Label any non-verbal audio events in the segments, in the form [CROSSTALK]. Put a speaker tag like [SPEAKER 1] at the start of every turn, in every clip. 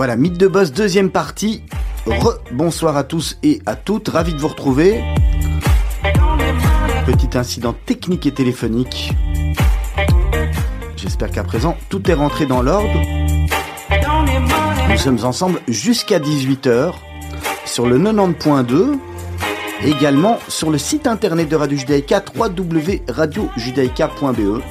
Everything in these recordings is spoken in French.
[SPEAKER 1] Voilà, Mythe de Boss, deuxième partie. Re bonsoir à tous et à toutes, ravi de vous retrouver. Petit incident technique et téléphonique. J'espère qu'à présent tout est rentré dans l'ordre. Nous sommes ensemble jusqu'à 18h sur le 90.2, également sur le site internet de Radio Judaïka www.radiojudaïka.be.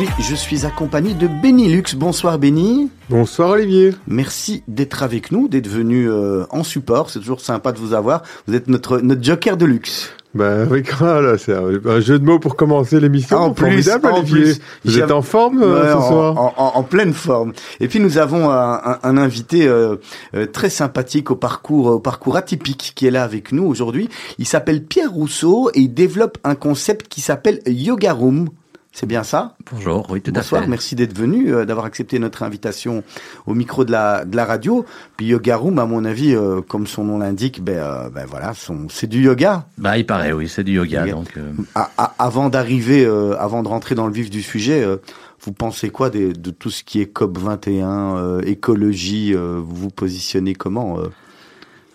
[SPEAKER 1] Aujourd'hui, je suis accompagné de Benny Lux. Bonsoir Benny.
[SPEAKER 2] Bonsoir Olivier.
[SPEAKER 1] Merci d'être avec nous, d'être venu euh, en support. C'est toujours sympa de vous avoir. Vous êtes notre notre joker de luxe.
[SPEAKER 2] Ben oui, [LAUGHS] là, c'est un jeu de mots pour commencer l'émission.
[SPEAKER 1] En plus, en plus,
[SPEAKER 2] vous êtes en forme euh, ce soir
[SPEAKER 1] en, en, en, pleine forme. Et puis nous avons un, un, un invité euh, euh, très sympathique au parcours, au parcours atypique qui est là avec nous aujourd'hui. Il s'appelle Pierre Rousseau et il développe un concept qui s'appelle Yoga Room. C'est bien ça?
[SPEAKER 3] Bonjour, oui, tout
[SPEAKER 1] Bonsoir,
[SPEAKER 3] à fait.
[SPEAKER 1] merci d'être venu, euh, d'avoir accepté notre invitation au micro de la, de la radio. Puis Yoga Room, à mon avis, euh, comme son nom l'indique, ben, euh, ben voilà, son, c'est du yoga.
[SPEAKER 3] Bah, il paraît, oui, c'est du yoga. Donc, euh,
[SPEAKER 1] À- à- avant d'arriver, euh, avant de rentrer dans le vif du sujet, euh, vous pensez quoi des- de, tout ce qui est COP 21, euh, écologie euh, Vous vous positionnez comment euh?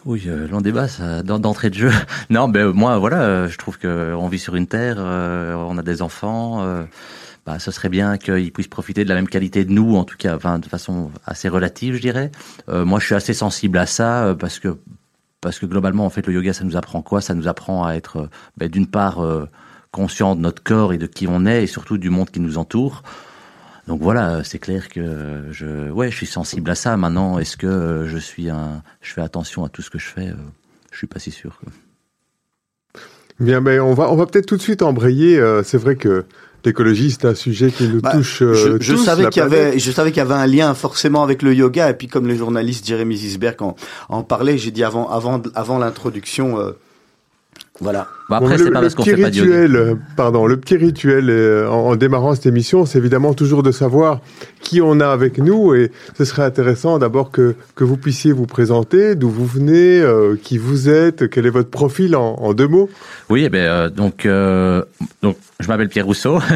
[SPEAKER 3] Oui, euh, long débat, ça, d'en- d'entrée de jeu. [LAUGHS] Non, ben moi, voilà, euh, je trouve que on vit sur une terre, euh, on a des enfants. euh, bah, ce serait bien qu'ils puissent profiter de la même qualité de nous, en tout cas, enfin, de façon assez relative, je dirais. Euh, moi, je suis assez sensible à ça euh, parce que parce que globalement, en fait, le yoga, ça nous apprend quoi? Ça nous apprend à être, euh, ben, d'une part, euh, conscient de notre corps et de qui on est, et surtout du monde qui nous entoure. Donc voilà, c'est clair que je, ouais, je suis sensible à ça. Maintenant, est-ce que euh, je suis un, je fais attention à tout ce que je fais euh, Je suis pas si sûr.
[SPEAKER 2] Bien, mais on va, on va peut-être tout de suite embrayer. euh, c'est vrai que l'écologie, c'est un sujet qui nous
[SPEAKER 1] Bah,
[SPEAKER 2] touche
[SPEAKER 1] je, je
[SPEAKER 2] tous,
[SPEAKER 1] savais
[SPEAKER 2] la
[SPEAKER 1] qu'il y avait, je savais qu'il y avait un lien forcément avec le yoga. Et puis comme le journaliste Jérémy Zisberg en, en parlait, j'ai dit avant, avant, avant l'introduction, euh, voilà.
[SPEAKER 3] Bon, après,
[SPEAKER 2] le,
[SPEAKER 3] c'est pas
[SPEAKER 2] le
[SPEAKER 3] parce qu'on
[SPEAKER 2] petit
[SPEAKER 3] fait pas de yoga.
[SPEAKER 2] rituel, euh, pardon, le petit rituel euh, en, en démarrant cette émission, c'est évidemment toujours de savoir qui on a avec nous et ce serait intéressant d'abord que, que vous puissiez vous présenter, d'où vous venez, euh, qui vous êtes, quel est votre profil en, en deux mots.
[SPEAKER 3] Oui, eh ben, euh, donc, euh, donc, je m'appelle Pierre Rousseau. [LAUGHS]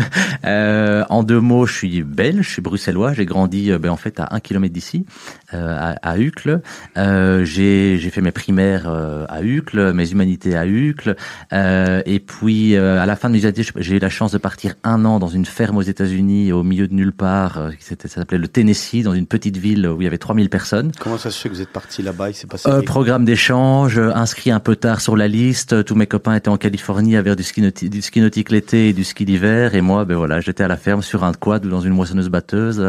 [SPEAKER 3] Euh, en deux mots, je suis belge, je suis bruxellois. J'ai grandi, euh, ben, en fait, à un kilomètre d'ici, euh, à, à Uccle. Euh, j'ai, j'ai fait mes primaires euh, à Uccle, mes humanités à Uccle. Euh, et puis, euh, à la fin de mes humanités, j'ai eu la chance de partir un an dans une ferme aux États-Unis, au milieu de nulle part. euh, ça s'appelait le Tennessee, dans une petite ville où il y avait 3000 personnes.
[SPEAKER 1] Comment ça se fait que vous êtes parti là-bas? Il s'est passé
[SPEAKER 3] Euh, programme d'échange, euh, inscrit un peu tard sur la liste. Tous mes copains étaient en Californie à faire du ski, nauti- du ski nautique l'été et du ski d'hiver. Et moi, ben voilà, j'étais à la ferme sur un quad ou dans une moissonneuse batteuse.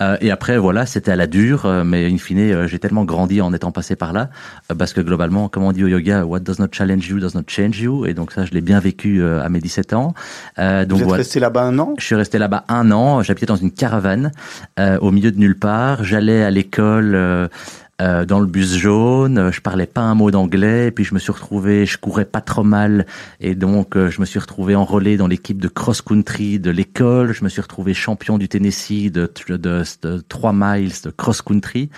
[SPEAKER 3] Euh, et après, voilà, c'était à la dure. mais in fine, j'ai tellement grandi en étant passé par là. parce que globalement, comme on dit au yoga, what does not challenge you does not change Et donc ça, je l'ai bien vécu euh, à mes 17 ans. Euh, donc
[SPEAKER 1] Vous êtes
[SPEAKER 3] voilà.
[SPEAKER 1] resté là-bas un an?
[SPEAKER 3] Je suis resté là-bas un an. J'habitais dans une caravane euh, au milieu de nulle part. J'allais à l'école euh, dans le bus jaune. Euh, Je parlais pas un mot d'anglais. Et puis je me suis retrouvé, je courais pas trop mal, et donc euh, je me suis retrouvé enrôlé dans l'équipe de cross-country de l'école. Je me suis retrouvé champion du Tennessee de, de, de, de 3 miles de cross-country.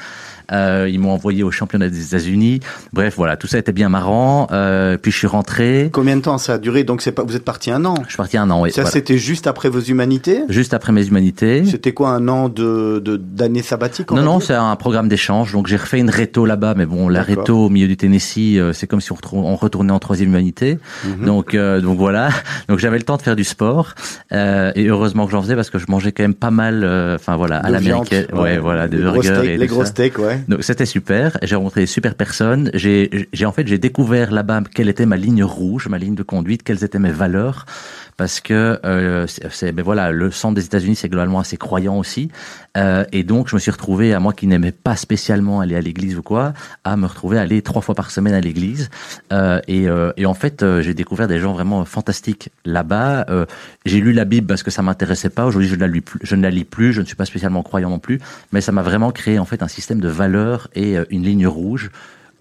[SPEAKER 3] Euh, ils m'ont envoyé au championnat des États-Unis. Bref, voilà, tout ça était bien marrant. Euh, puis je suis rentré.
[SPEAKER 1] Combien de temps ça a duré? Donc c'est pas, vous êtes parti un an?
[SPEAKER 3] Je suis parti un an. Oui,
[SPEAKER 1] Ça
[SPEAKER 3] voilà.
[SPEAKER 1] c'était juste après vos humanités?
[SPEAKER 3] Juste après mes humanités.
[SPEAKER 1] C'était quoi un an de de- d'année sabbatique on
[SPEAKER 3] Non, non, c'est un programme d'échange. Donc j'ai refait une réto là-bas, mais bon, la réto au milieu du Tennessee, euh, c'est comme si on, retournait en troisième humanité.
[SPEAKER 1] Mhm.
[SPEAKER 3] Donc, euh, donc voilà. [LAUGHS] Donc j'avais le temps de faire du sport euh, et heureusement que j'en faisais parce que je mangeais quand même pas mal. euh, Enfin voilà, à
[SPEAKER 1] De
[SPEAKER 3] l'américaine.
[SPEAKER 1] viande,
[SPEAKER 3] Ouais, voilà, des burgers
[SPEAKER 1] steaks,
[SPEAKER 3] et
[SPEAKER 1] les gros steaks, ouais.
[SPEAKER 3] Donc c'était super. J'ai rencontré des super personnes. J'ai, j'ai en fait j'ai découvert là-bas quelle était ma ligne rouge, ma ligne de conduite, quelles étaient mes valeurs, parce que euh, c'est, ben voilà, le centre des États-Unis c'est globalement assez croyant aussi, Euh, et donc je me suis retrouvé à moi qui n'aimais pas spécialement aller à l'église ou quoi, à me retrouver à aller trois fois par semaine à l'église, Euh, et, euh, et en fait euh, j'ai découvert des gens vraiment fantastiques là-bas. Euh, j'ai lu la Bible parce que ça m'intéressait pas. Aujourd'hui je ne la lis plus, je ne la lis plus. Je ne suis pas spécialement croyant non plus, mais ça m'a vraiment créé en fait un système de valeurs et une ligne rouge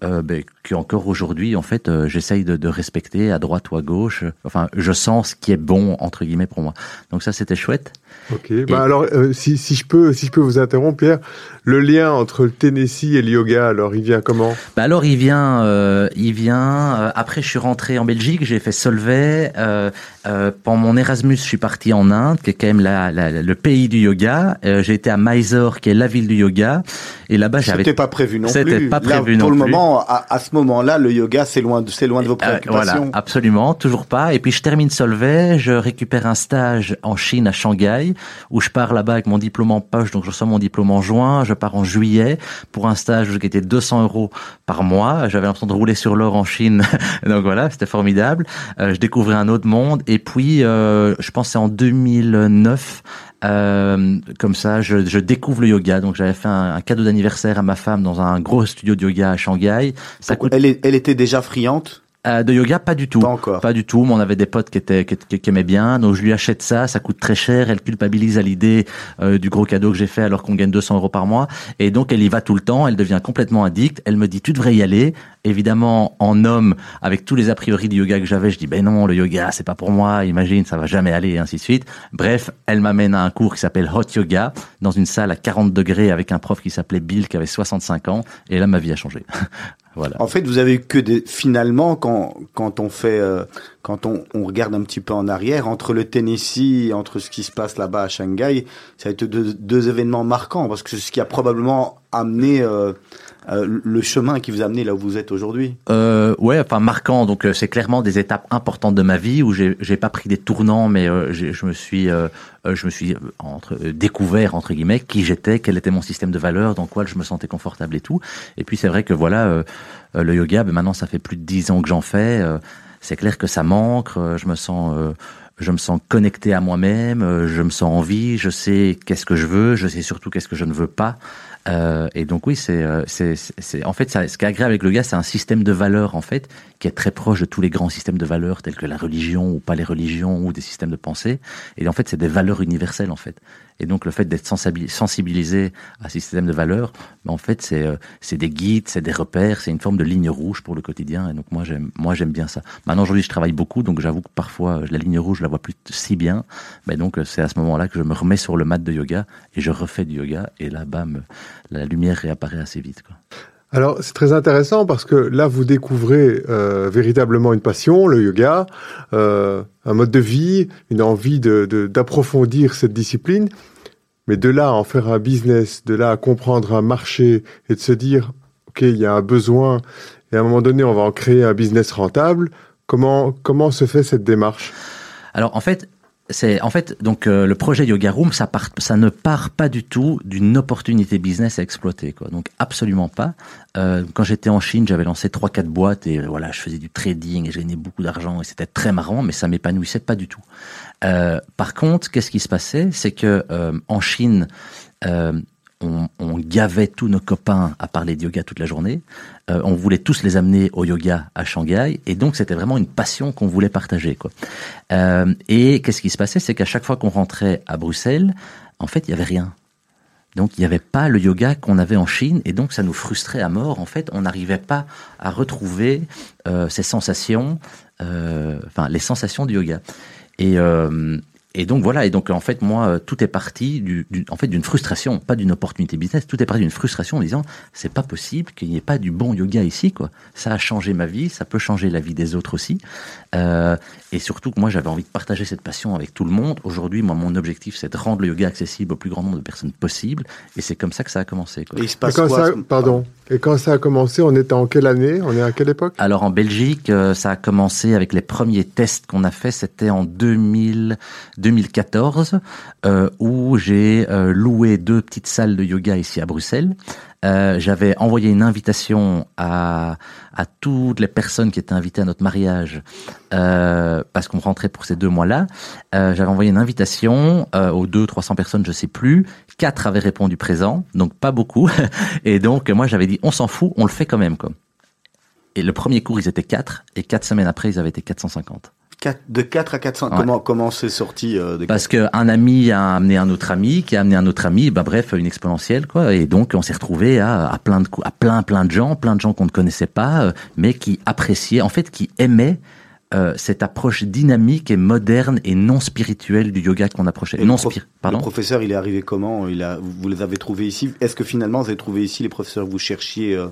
[SPEAKER 3] euh, ben, que encore aujourd'hui en fait euh, j'essaye de, de respecter à droite ou à gauche. Enfin, je sens ce qui est bon entre guillemets pour moi. Donc ça c'était chouette.
[SPEAKER 2] Ok. Bah alors, euh, si, si je peux, si je peux vous interrompre, Pierre, le lien entre le Tennessee et le yoga, alors il vient comment?
[SPEAKER 3] Bah alors il vient, euh, il vient. Euh, après, je suis rentré en Belgique, j'ai fait Solvay. Euh, euh, pendant mon Erasmus, je suis parti en Inde, qui est quand même la, la, le pays du yoga. Euh, j'ai été à Mysore, qui est la ville du yoga. Et là-bas, j'avais.
[SPEAKER 1] C'était pas prévu non
[SPEAKER 3] C'était
[SPEAKER 1] plus.
[SPEAKER 3] pas
[SPEAKER 1] Là,
[SPEAKER 3] prévu
[SPEAKER 1] pour
[SPEAKER 3] non
[SPEAKER 1] le
[SPEAKER 3] plus.
[SPEAKER 1] moment, à, à ce moment-là, le yoga, c'est loin, de, c'est loin de vos
[SPEAKER 3] Euh,
[SPEAKER 1] préoccupations.
[SPEAKER 3] voilà, absolument, toujours pas. Et puis je termine Solvay, je récupère un stage en Chine à Shanghai, où je pars là-bas avec mon diplôme en poche, donc je reçois mon diplôme en juin, je pars en juillet pour un stage qui était 200 euros par mois. J'avais l'impression de rouler sur l'or en Chine, [LAUGHS] donc voilà, c'était formidable. Euh, je découvrais un autre monde, et puis euh, je pense c'est en 2009. Euh, comme ça, je, je découvre le yoga. Donc, j'avais fait un, un cadeau d'anniversaire à ma femme dans un gros studio de yoga à Shanghai. Ça coûte
[SPEAKER 1] elle, est- elle était déjà friante?
[SPEAKER 3] Euh, de yoga, pas du tout.
[SPEAKER 1] Pas encore.
[SPEAKER 3] Pas du tout. Mais on avait des potes qui étaient qui, qui- aimaient bien, donc je lui achète ça. Ça coûte très cher. Elle culpabilise à l'idée euh, du gros cadeau que j'ai fait alors qu'on gagne 200 euros par mois. Et donc elle y va tout le temps. Elle devient complètement addicte. Elle me dit tu devrais y aller. Évidemment, en homme, avec tous les a priori du yoga que j'avais, je dis ben non, le yoga c'est pas pour moi. Imagine, ça va jamais aller et ainsi de suite. Bref, elle m'amène à un cours qui s'appelle Hot Yoga dans une salle à 40 degrés avec un prof qui s'appelait Bill qui avait 65 ans. Et là, ma vie a changé. [LAUGHS]
[SPEAKER 1] En fait, vous avez eu que des, finalement, quand, quand on fait, euh, quand on, on regarde un petit peu en arrière, entre le Tennessee, entre ce qui se passe là-bas à Shanghai, ça a été deux, deux événements marquants, parce que c'est ce qui a probablement amené euh, euh, le chemin qui vous a amené là où vous êtes aujourd'hui.
[SPEAKER 3] Euh, ouais, enfin marquant. Donc euh, c'est clairement des étapes importantes de ma vie où j'ai j'ai pas pris des tournants, mais euh, je me suis euh, je me suis entre découvert entre guillemets qui j'étais, quel était mon système de valeurs, dans quoi je me sentais confortable et tout. Et puis c'est vrai que voilà le yoga, ben, maintenant ça fait plus de dix ans que j'en fais. c'est clair que ça manque. je me sens je me sens connecté à moi-même, je me sens en vie, je sais qu'est-ce que je veux, je sais surtout qu'est-ce que je ne veux pas. Euh, et donc oui, c'est, euh, c'est, en fait, ça, ce qui est agréable avec le yoga, c'est un système de valeurs en fait qui est très proche de tous les grands systèmes de valeurs tels que la religion ou pas les religions ou des systèmes de pensée. Et en fait, c'est des valeurs universelles en fait. Et donc le fait d'être sensibilisé, à ces systèmes de valeurs, ben, en fait, c'est, euh, c'est des guides, c'est des repères, c'est une forme de ligne rouge pour le quotidien. Et donc moi, j'aime, moi, j'aime bien ça. Maintenant aujourd'hui, je travaille beaucoup, donc j'avoue que parfois euh, la ligne rouge, je la vois plus si bien. Mais donc euh, c'est à ce moment-là que je me remets sur le mat de yoga et je refais du yoga. Et là, bam, la lumière réapparaît assez vite. Quoi.
[SPEAKER 2] Alors, c'est très intéressant parce que là, vous découvrez euh, véritablement une passion, le yoga, euh, un mode de vie, une envie de- de- d'approfondir cette discipline. Mais de là à en faire un business, de là à comprendre un marché et de se dire, OK, il y a un besoin et à un moment donné, on va en créer un business rentable. Comment, comment se fait cette démarche?
[SPEAKER 3] Alors en fait, c'est en fait donc euh, le projet Yoga Room, ça part, ça ne part pas du tout d'une opportunité business à exploiter, quoi. Donc absolument pas. Euh, quand j'étais en Chine, j'avais lancé trois quatre boîtes et euh, voilà, je faisais du trading et je gagnais beaucoup d'argent et c'était très marrant, mais ça m'épanouissait pas du tout. Euh, par contre, qu'est-ce qui se passait, c'est que euh, en Chine euh, on, gavait tous nos copains à parler de yoga toute la journée. Euh, on voulait tous les amener au yoga à Shanghai. Et donc, c'était vraiment une passion qu'on voulait partager. Euh, et qu'est-ce qui se passait? C'est qu'à chaque fois qu'on rentrait à Bruxelles, en fait, il y avait rien. Donc, il n'y avait pas le yoga qu'on avait en Chine. Et donc, ça nous frustrait à mort. En fait, on n'arrivait pas à retrouver euh, ces sensations, enfin, les sensations du yoga. Et, et donc voilà, et donc en fait moi euh, tout est parti du, du- en fait d'une frustration, pas d'une opportunité business, tout est parti d'une frustration en disant c'est pas possible qu'il n'y ait pas du bon yoga ici quoi. Ça a changé ma vie, ça peut changer la vie des autres aussi, Euh, et surtout que moi j'avais envie de partager cette passion avec tout le monde. Aujourd'hui moi mon objectif c'est de rendre le yoga accessible au plus grand nombre de personnes possible, et c'est comme ça que ça a commencé quoi.
[SPEAKER 1] Et il se
[SPEAKER 2] Et
[SPEAKER 1] passe
[SPEAKER 2] quand
[SPEAKER 1] quoi
[SPEAKER 2] ça, Pardon. Et quand ça a commencé, on était en quelle année? On est à quelle époque?
[SPEAKER 3] Alors en Belgique, euh, ça a commencé avec les premiers tests qu'on a fait, c'était en 2000, 2014, euh, où j'ai euh, loué deux petites salles de yoga ici à Bruxelles. Euh, J'avais envoyé une invitation à, toutes les personnes qui étaient invitées à notre mariage, parce qu'on rentrait pour ces deux mois-là. J'avais envoyé une invitation aux deux, 300 personnes, je sais plus. Quatre avaient répondu présent, donc pas beaucoup. [LAUGHS] Et donc moi j'avais dit, on s'en fout, on le fait quand même. Quoi. Et le premier cours, ils étaient 4, et quatre semaines après, ils avaient été 450.
[SPEAKER 1] De 4 à 400.
[SPEAKER 3] Ouais.
[SPEAKER 1] Comment comment c'est sorti euh, de
[SPEAKER 3] Parce qu'un ami a amené un autre ami, qui a amené un autre ami, bah bref, une exponentielle, quoi. Et donc, on s'est retrouvé à, à plein de à plein, plein de gens, plein de gens qu'on ne connaissait pas, euh, mais qui appréciaient, en fait, qui aimaient euh, cette approche dynamique et moderne et non spirituelle du yoga qu'on approchait.
[SPEAKER 1] Et
[SPEAKER 3] non
[SPEAKER 1] le, prof-
[SPEAKER 3] Pardon
[SPEAKER 1] le professeur, il est arrivé comment? Il a, Vous les avez trouvés ici? Est-ce que finalement vous avez trouvé ici les professeurs que vous cherchiez euh,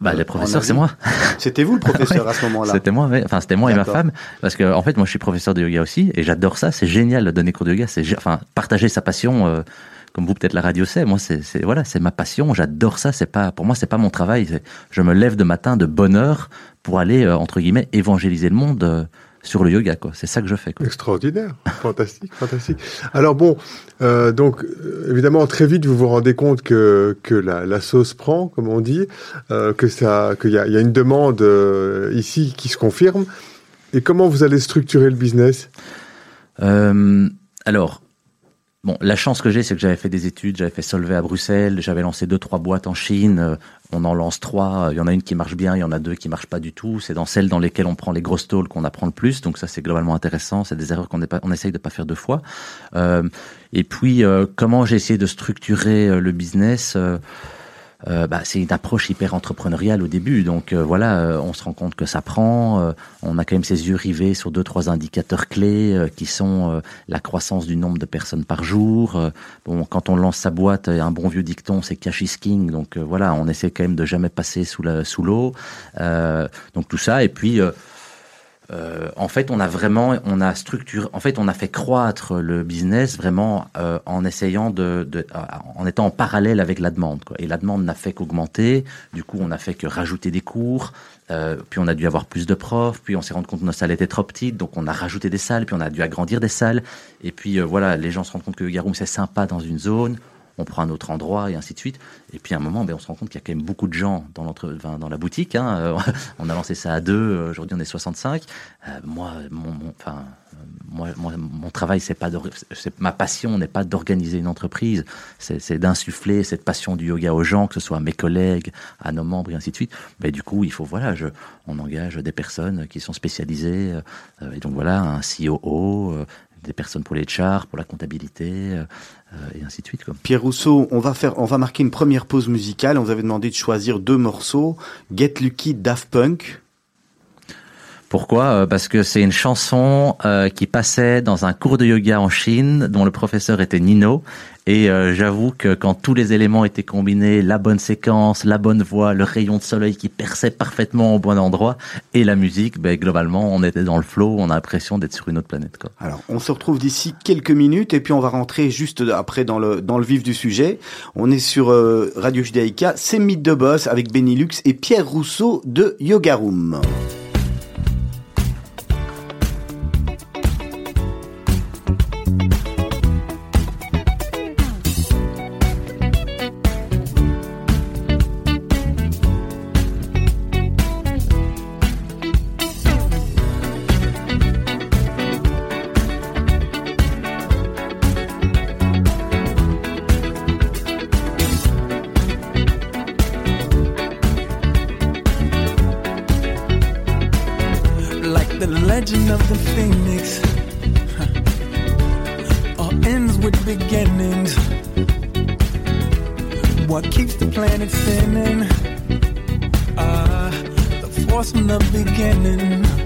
[SPEAKER 3] bah,
[SPEAKER 1] euh,
[SPEAKER 3] les
[SPEAKER 1] en
[SPEAKER 3] professeurs,
[SPEAKER 1] Asie
[SPEAKER 3] c'est moi. [LAUGHS]
[SPEAKER 1] C'était vous le professeur [LAUGHS] à ce moment-là
[SPEAKER 3] C'était moi, ouais. enfin c'était moi et ma femme, parce que en fait moi je suis professeur de yoga aussi et j'adore ça. C'est génial de donner cours de yoga. C'est enfin partager sa passion, euh, comme vous peut-être la radio sait. Moi c'est c'est- voilà c'est ma passion. J'adore ça. C'est pas pour moi c'est pas mon travail. C'est- Je me lève de matin de bonne heure pour aller euh, entre guillemets évangéliser le monde euh, sur le yoga quoi. C'est ça que je fais quoi.
[SPEAKER 2] Extraordinaire, fantastique, fantastique. Alors bon, euh, donc euh, évidemment très vite vous vous rendez compte que que la, la sauce prend, comme on dit, euh, que ça, qu'il y a, il y a une demande euh, ici qui se confirme. Et comment vous allez structurer le business?
[SPEAKER 3] Alors, bon, la chance que j'ai, c'est que j'avais fait des études, j'avais fait Solvay à Bruxelles, j'avais lancé deux, trois boîtes en Chine. euh, On en lance trois. Il y en a une qui marche bien, il y en a deux qui marchent pas du tout. C'est dans celles dans lesquelles on prend les grosses tôles qu'on apprend le plus. Donc ça, c'est globalement intéressant. C'est des erreurs qu'on on essaye de pas faire deux fois. Euh, et puis, euh, comment j'ai essayé de structurer euh, le business euh, euh, bah, c'est une approche hyper entrepreneuriale au début. Donc euh, voilà, euh, on se rend compte que ça prend. euh, on a quand même ses yeux rivés sur deux trois indicateurs clés euh, qui sont euh, la croissance du nombre de personnes par jour. bon, quand on lance sa boîte, un bon vieux dicton, c'est cash is king. Donc voilà, on essaie quand même de jamais passer sous la sous l'eau. Donc tout ça et puis. Euh, euh, en fait, on a vraiment, on a structuré, en fait, on a fait croître le business vraiment euh, en essayant de, de, en étant en parallèle avec la demande. Et la demande n'a fait qu'augmenter. Du coup, on n'a fait que rajouter des cours. Euh, puis on a dû avoir plus de profs. Puis on s'est rendu compte que nos salles étaient trop petites, donc on a rajouté des salles. Puis on a dû agrandir des salles. Et puis euh, voilà, les gens se rendent compte que Garoum c'est sympa dans une zone. On prend un autre endroit et ainsi de suite. Et puis à un moment, ben, on se rend compte qu'il y a quand même beaucoup de gens dans, dans la boutique. Hein. Euh, [LAUGHS] on a lancé ça à deux. Aujourd'hui, on est 65. Euh, moi, mon, travail, c'est pas, c'est ma passion n'est pas d'organiser une entreprise. C'est, d'insuffler cette passion du yoga aux gens, que ce soit à mes collègues, à nos membres et ainsi de suite. Mais du coup, il faut voilà, on engage des personnes qui sont spécialisées. euh, et donc voilà, un COO, des personnes pour les chars, pour la comptabilité, euh, euh, et ainsi de suite.
[SPEAKER 1] Pierre Rousseau, on va faire, on va marquer une première pause musicale. On vous avait demandé de choisir deux morceaux. Get Lucky, Daft Punk.
[SPEAKER 3] Pourquoi? Euh, Parce que c'est une chanson euh, qui passait dans un cours de yoga en Chine, dont le professeur était Nino. Et euh, j'avoue que quand tous les éléments étaient combinés, la bonne séquence, la bonne voix, le rayon de soleil qui perçait parfaitement au bon endroit, et la musique, ben, globalement, on était dans le flow, on a l'impression d'être sur une autre planète.
[SPEAKER 1] Alors, on se retrouve d'ici quelques minutes et puis on va rentrer juste après dans le dans le vif du sujet. On est sur Radio Judaïka, c'est Mythe de Boss avec Benilux et Pierre Rousseau de Yoga Room.
[SPEAKER 4] Ah, the force from the beginning.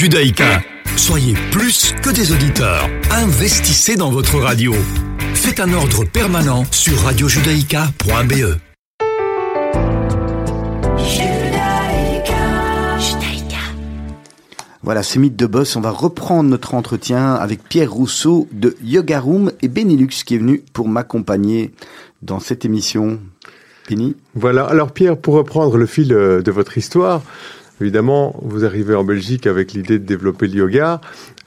[SPEAKER 5] Judaïka, soyez plus que des auditeurs. Investissez dans votre radio. Faites un ordre permanent sur radiojudaïka.be.
[SPEAKER 1] Voilà, c'est Mythe de Boss. On va reprendre notre entretien avec Pierre Rousseau de Yoga Room et Benilux qui est venu pour m'accompagner dans cette émission. Benny
[SPEAKER 2] Voilà. Alors Pierre, pour reprendre le fil euh, de votre histoire, évidemment, vous arrivez en Belgique avec l'idée de développer le yoga.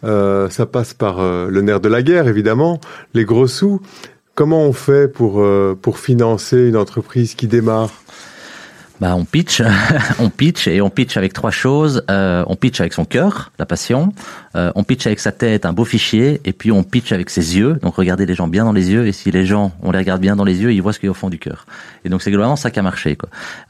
[SPEAKER 2] Euh, ça passe par euh, le nerf de la guerre, évidemment, les gros sous. Comment on fait pour, euh, pour financer une entreprise qui démarre?
[SPEAKER 3] Bah, on pitch, [LAUGHS] on pitch et on pitch avec trois choses. Euh, on pitch avec son cœur, la passion. Euh, on pitch avec sa tête, un beau fichier. Et puis on pitch avec ses yeux. Donc regardez les gens bien dans les yeux. Et si les gens, on les regarde bien dans les yeux, ils voient ce qu'il y a au fond du cœur. Et donc c'est globalement ça qui a marché.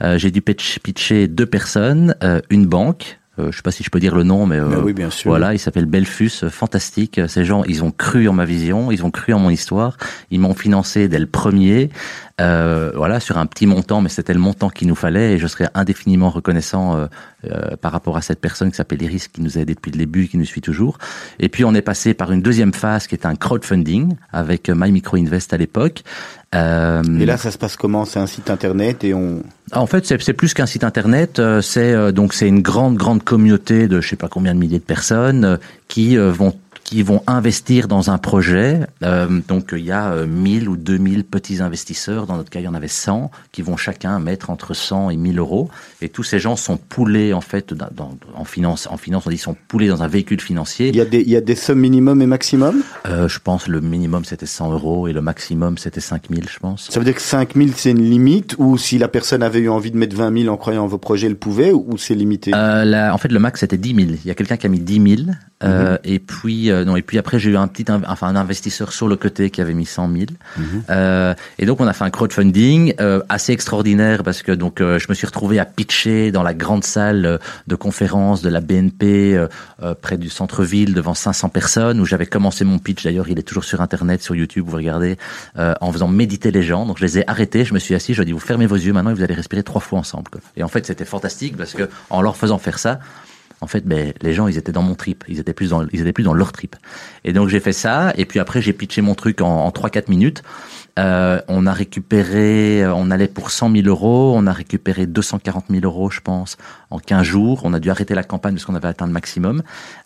[SPEAKER 3] Euh, J'ai dû pitch- pitcher deux personnes, euh, une banque. Euh, je sais pas si je peux dire le nom, mais, euh,
[SPEAKER 1] oui, bien sûr.
[SPEAKER 3] voilà, il s'appelle Belfus, euh, fantastique. Ces gens, ils ont cru en ma vision, ils ont cru en mon histoire, ils m'ont financé dès le premier, euh, voilà, sur un petit montant, mais c'était le montant qu'il nous fallait et je serais indéfiniment reconnaissant euh, euh, par rapport à cette personne qui s'appelle Iris, qui nous a aidé depuis le début, et qui nous suit toujours. Et puis on est passé par une deuxième phase qui est un crowdfunding avec euh, My Micro Invest à l'époque. Euh,
[SPEAKER 1] Et là, ça se passe comment? C'est un site internet et on.
[SPEAKER 3] ah, en fait, c'est plus qu'un site internet. euh, C'est euh, donc c'est une grande grande communauté de je sais pas combien de milliers de personnes qui vont qui vont investir dans un projet. Euh, donc il y a euh, 1000 ou 2000 petits investisseurs. Dans notre cas, il y en avait 100 qui vont chacun mettre entre 100 et 1000 euros. Et tous ces gens sont poulés en fait dans, dans- en finance. En finance, on dit sont poulés dans un véhicule financier.
[SPEAKER 1] Il y a des, il y a des sommes minimum et maximum?
[SPEAKER 3] Euh, je pense le minimum c'était 100 euros et le maximum c'était 5000, je pense.
[SPEAKER 1] Ça veut dire que 5000 c'est une limite ou si la personne avait eu envie de mettre 20 000 en croyant en vos projets, elle pouvait ou c'est limité?
[SPEAKER 3] Euh, en fait, le max c'était 10 000. Il y a quelqu'un qui a mis 10 000. euh, Et puis, euh, non, et puis après j'ai eu un petit, enfin un investisseur sur le côté qui avait mis 100 000. Euh, et donc on a fait un crowdfunding euh, assez extraordinaire parce que donc je me suis retrouvé à pitcher dans la grande salle de conférence de la BNP près du centre-ville devant 500 personnes où j'avais commencé mon pitch. D'ailleurs, il est toujours sur internet, sur YouTube, vous regardez, en faisant méditer les gens. Donc je les ai arrêtés, je me suis assis, je leur ai dit vous fermez vos yeux maintenant et vous allez respirer trois fois ensemble. quoi. Et en fait c'était fantastique parce que en leur faisant faire ça. En fait, ben, les gens, ils étaient dans mon trip. Ils étaient plus dans, ils étaient plus dans leur trip. Et donc, j'ai fait ça. Et puis après, j'ai pitché mon truc en, en 3-4 minutes. Euh, on a récupéré, euh, on allait pour 100 000 euros. On a récupéré 240 000 euros, je pense, en 15 jours. On a dû arrêter la campagne parce qu'on avait atteint le maximum.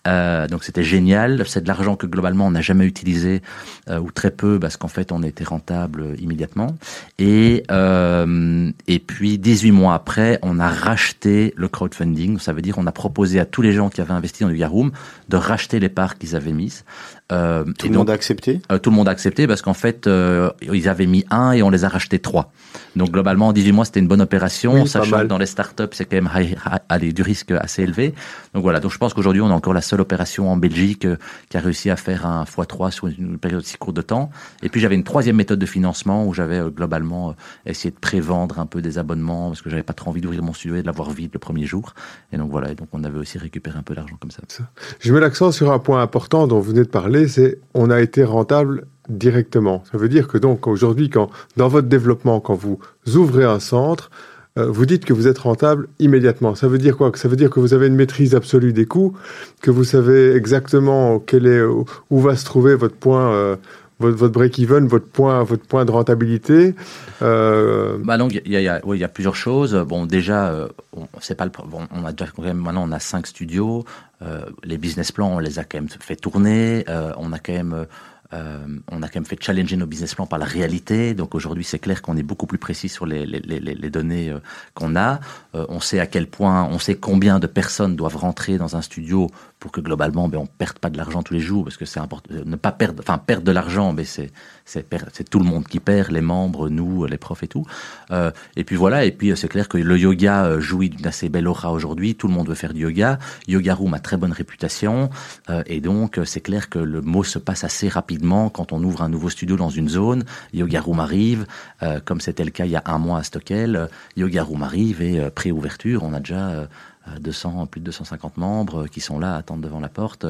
[SPEAKER 3] Euh, donc, c'était génial. C'est de l'argent que globalement, on n'a jamais utilisé euh, ou très peu parce qu'en fait, on était rentable euh, immédiatement. Et, euh, et puis, 18 mois après, on a racheté le crowdfunding. Ça veut dire on a proposé à tous les gens qui avaient investi dans Yuga Room de racheter les parts qu'ils avaient mises. Euh,
[SPEAKER 1] Tout le
[SPEAKER 3] donc,
[SPEAKER 1] monde a accepté?
[SPEAKER 3] euh, tout le monde a accepté parce qu'en fait, euh, ils avaient mis un et on les a rachetés trois. Donc globalement, en 18 mois, c'était une bonne opération,
[SPEAKER 2] Oui,
[SPEAKER 3] sachant que dans les startups, c'est quand même high- high- allez, du risque assez élevé. Donc voilà, donc je pense qu'aujourd'hui, on a encore la seule opération en Belgique euh, qui a réussi à faire un x3 sur une période si courte de temps. Et puis j'avais une troisième méthode de financement où j'avais euh, globalement euh, essayé de prévendre un peu des abonnements parce que j'avais pas trop envie d'ouvrir mon studio et de l'avoir vide le premier jour. Et donc voilà, et donc on avait aussi récupéré un peu d'argent comme ça.
[SPEAKER 2] Je mets l'accent sur un point important dont vous venez de parler, c'est on a été rentable directement. Ça veut dire que donc aujourd'hui, quand dans votre développement, quand vous ouvrez un centre, euh, vous dites que vous êtes rentable immédiatement. Ça veut dire quoi? Ça veut dire que vous avez une maîtrise absolue des coûts, que vous savez exactement quel est où va se trouver votre point, euh, votre, votre break-even, votre point, votre point de rentabilité. Euh,
[SPEAKER 3] Bah donc il y a, plusieurs choses. Bon déjà, euh, on, c'est pas le, bon, on a maintenant on a cinq studios. Euh, les business plans on les a quand même fait tourner. Euh, on a quand même euh, on a quand même fait challenger nos business plans par la réalité. Donc aujourd'hui, c'est clair qu'on est beaucoup plus précis sur les données euh, qu'on a. Euh, on sait à quel point, on sait combien de personnes doivent rentrer dans un studio pour que globalement, ben, on perde pas de l'argent tous les jours, parce que c'est important. Ne pas perdre, enfin perdre de l'argent, mais c'est c'est tout le monde qui perd, les membres, nous, les profs et tout. Euh, et puis voilà. Et puis euh, c'est clair que le yoga euh, jouit d'une assez belle aura aujourd'hui. Tout le monde veut faire du yoga. Yoga Room a très bonne réputation, euh, et donc euh, c'est clair que le mot se passe assez rapidement quand on ouvre un nouveau studio dans une zone. Yoga Room arrive, euh, comme c'était le cas il y a un mois à Stockel. euh, Yoga Room arrive et euh, pré-ouverture, on a déjà euh, euh, 200, plus de 250 membres qui sont là, à attendre devant la porte.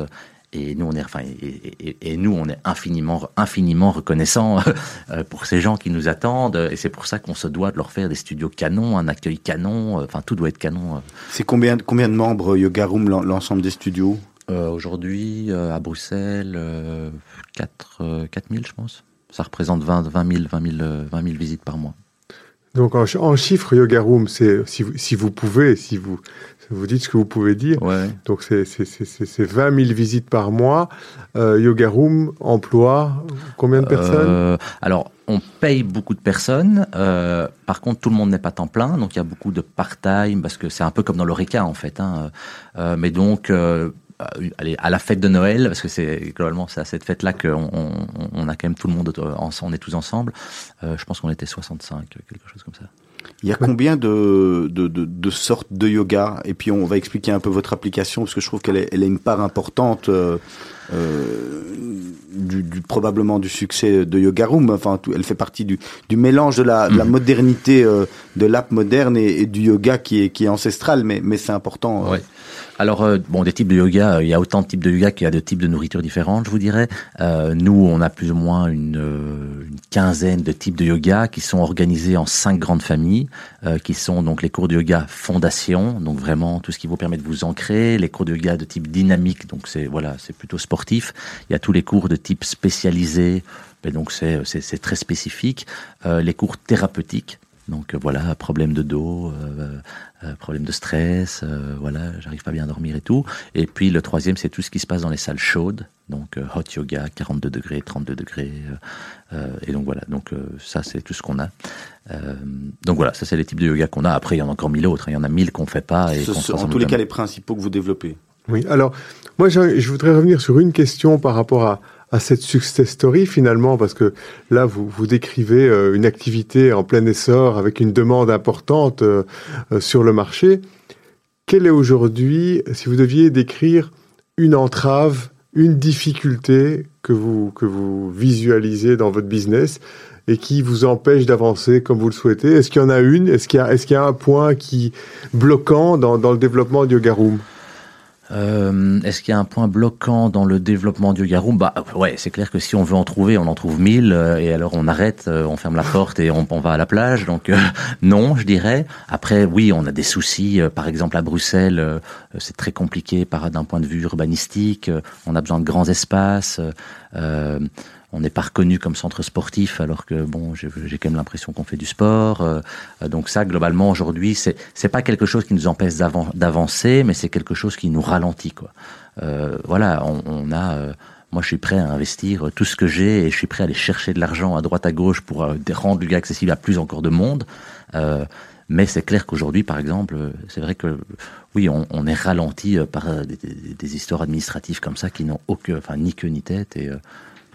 [SPEAKER 3] Et nous, on est, enfin, et, et- et nous, on est infiniment, infiniment reconnaissants [LAUGHS] euh, pour ces gens qui nous attendent. Et c'est pour ça qu'on se doit de leur faire des studios canons, un accueil canon. Enfin, tout doit être canon.
[SPEAKER 1] C'est combien, combien de membres euh, Yoga Room, l'en- l'ensemble des studios?
[SPEAKER 3] Euh, Aujourd'hui, euh, à Bruxelles, euh, 4, euh, 4000, je pense. Ça représente 20, 20 000, 20 000, euh, 20 000 visites par mois.
[SPEAKER 2] donc en, ch- en chiffres, Yoga Room, c'est si vous, si vous pouvez, si vous vous dites ce que vous pouvez dire.
[SPEAKER 3] Ouais.
[SPEAKER 2] Donc c'est c'est- c'est- c'est- c'est 20 000 visites par mois. Euh, Yoga Room emploie combien de personnes
[SPEAKER 3] Euh, alors, on paye beaucoup de personnes. euh, par contre, tout le monde n'est pas temps plein, donc il y a beaucoup de part-time parce que c'est un peu comme dans l'Oreca en fait. Hein, mais donc, allez, à la fête de Noël, parce que c'est globalement c'est à cette fête-là qu'on on, on a quand même tout le monde ensemble, on est tous ensemble. euh, je pense qu'on était 65, quelque chose comme ça.
[SPEAKER 1] Il y a combien de, de, de, de sortes de yoga? Et puis on va expliquer un peu votre application parce que je trouve qu'elle est- elle a une part importante euh, euh, du, du- probablement du succès de Yoga Room. Enfin, tout- elle fait partie du, du mélange de la, la
[SPEAKER 3] Mhm.
[SPEAKER 1] modernité euh, de l'app moderne et, et du yoga qui est, qui est ancestral, mais, mais c'est important. euh.
[SPEAKER 3] Ouais. Alors, euh, bon, des types de yoga, euh, il y a autant de types de yoga qu'il y a de types de nourriture différentes, je vous dirais. Euh, nous, on a plus ou moins une, euh, une quinzaine de types de yoga qui sont organisés en cinq grandes familles, euh, qui sont donc les cours de yoga fondation, donc vraiment tout ce qui vous permet de vous ancrer, les cours de yoga de type dynamique, donc c'est voilà, c'est plutôt sportif. Il y a tous les cours de type spécialisé, mais donc c'est c'est c'est très spécifique. Euh, les cours thérapeutiques. Donc euh, voilà, problème de dos, euh, euh, problème de stress, euh, voilà, j'arrive pas bien à dormir et tout. Et puis le troisième, c'est tout ce qui se passe dans les salles chaudes, donc euh, hot yoga, 42 degrés, 32 degrés. euh, et donc voilà, donc euh, ça c'est tout ce qu'on a. Euh, donc voilà, ça c'est les types de yoga qu'on a. Après, il y en a encore mille autres. hein. Il y en a mille qu'on fait pas et
[SPEAKER 1] Ce
[SPEAKER 3] qu'on
[SPEAKER 1] sont en tous les cas les principaux que vous développez.
[SPEAKER 2] Oui. Alors moi, je, je voudrais revenir sur une question par rapport à, à cette success story finalement, parce que là, vous, vous décrivez euh, une activité en plein essor avec une demande importante euh, euh, sur le marché. Quelle est aujourd'hui, si vous deviez décrire une entrave, une difficulté que vous, que vous visualisez dans votre business et qui vous empêche d'avancer comme vous le souhaitez? Est-ce qu'il y en a une? Est-ce qu'il y, a- un point qui bloquant dans, dans le développement du Yoga Room
[SPEAKER 3] Euh, Est-ce qu'il y a un point bloquant dans le développement du Yoga Room Bah ouais, c'est clair que si on veut en trouver, on en trouve mille, euh, et alors on arrête, euh, on ferme la porte et on, on va à la plage. Donc euh, [LAUGHS] non, je dirais. Après, oui, on a des soucis. euh, par exemple, à Bruxelles, euh, c'est très compliqué d'un point de vue urbanistique. euh, on a besoin de grands espaces. On n'est pas reconnu comme centre sportif, alors que bon, j'ai quand même l'impression qu'on fait du sport. euh, euh, donc ça, globalement, aujourd'hui, c'est c'est pas quelque chose qui nous empêche d'avan- d'avancer, mais c'est quelque chose qui nous ralentit, quoi. Euh, voilà, on, a. moi, je suis prêt à investir tout ce que j'ai et je suis prêt à aller chercher de l'argent à droite à gauche pour rendre le gars accessible à plus encore de monde. Mais c'est clair qu'aujourd'hui, par exemple, c'est vrai que oui, on, est ralenti par des, histoires administratives comme ça qui n'ont aucun, enfin ni queue ni tête et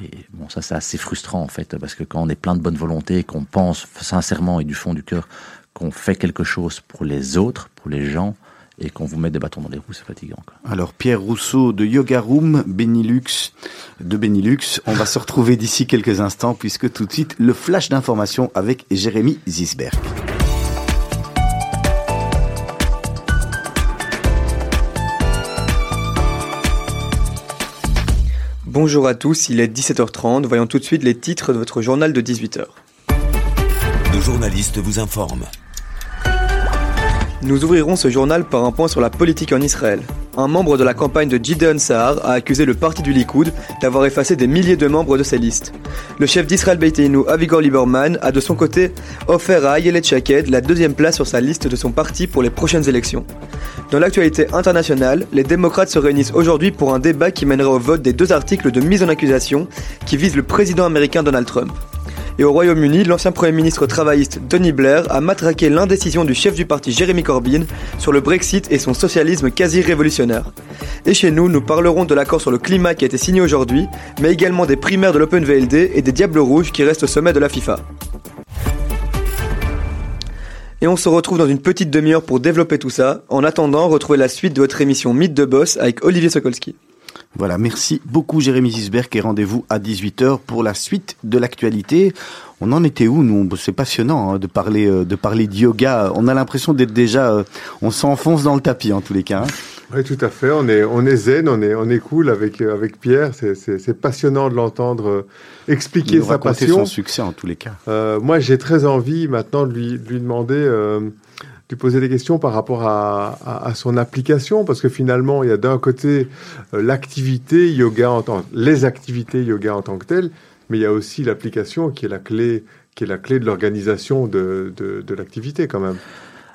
[SPEAKER 3] et bon, ça, c'est assez frustrant en fait, parce que quand on est plein de bonne volonté qu'on pense sincèrement et du fond du cœur qu'on fait quelque chose pour les autres, pour les gens, et qu'on vous met des bâtons dans les roues, c'est fatigant.
[SPEAKER 1] Alors Pierre Rousseau de Yoga Room, Benilux, de Benilux. On va se retrouver d'ici quelques instants puisque tout de suite le flash d'information avec Jérémy Zisberg.
[SPEAKER 6] Bonjour à tous, il est 17h30. Voyons tout de suite les titres de votre journal de 18h.
[SPEAKER 5] Nos journalistes vous informent.
[SPEAKER 6] Nous ouvrirons ce journal par un point sur la politique en Israël. Un membre de la campagne de Gideon Sahar a accusé le parti du Likoud d'avoir effacé des milliers de membres de ses listes. Le chef d'Israël Beiteinu, Avigor Lieberman, a de son côté offert à Ayelet Shaked la deuxième place sur sa liste de son parti pour les prochaines élections. Dans l'actualité internationale, les démocrates se réunissent aujourd'hui pour un débat qui mènera au vote des deux articles de mise en accusation qui visent le président américain Donald Trump. Et au Royaume-Uni, l'ancien Premier ministre travailliste Tony Blair a matraqué l'indécision du chef du parti Jeremy Corbyn sur le Brexit et son socialisme quasi révolutionnaire. Et chez nous, nous parlerons de l'accord sur le climat qui a été signé aujourd'hui, mais également des primaires de l'Open VLD et des Diables Rouges qui restent au sommet de la FIFA. Et on se retrouve dans une petite demi-heure pour développer tout ça. En attendant, retrouvez la suite de votre émission Mythe de Boss avec Olivier Sokolski.
[SPEAKER 1] Voilà, merci beaucoup Jérémy Zisberg et rendez-vous à 18h pour la suite de l'actualité. On en était où nous? C'est passionnant hein, de parler euh, de parler de yoga. On a l'impression d'être déjà euh, on s'enfonce dans le tapis en tous les cas. hein.
[SPEAKER 2] Oui, tout à fait. On est, on est zen, on est, on est cool avec, euh, avec Pierre. C'est, passionnant de l'entendre euh, expliquer sa passion.
[SPEAKER 1] son succès en tous les cas.
[SPEAKER 2] Moi, j'ai très envie maintenant de lui, de lui demander, lui poser des questions par rapport à, son application, parce que finalement, il y a d'un côté euh, l'activité yoga en tant, les activités yoga en tant que telles, mais il y a aussi l'application qui est la clé, qui est la clé de l'organisation de, de, de l'activité quand même.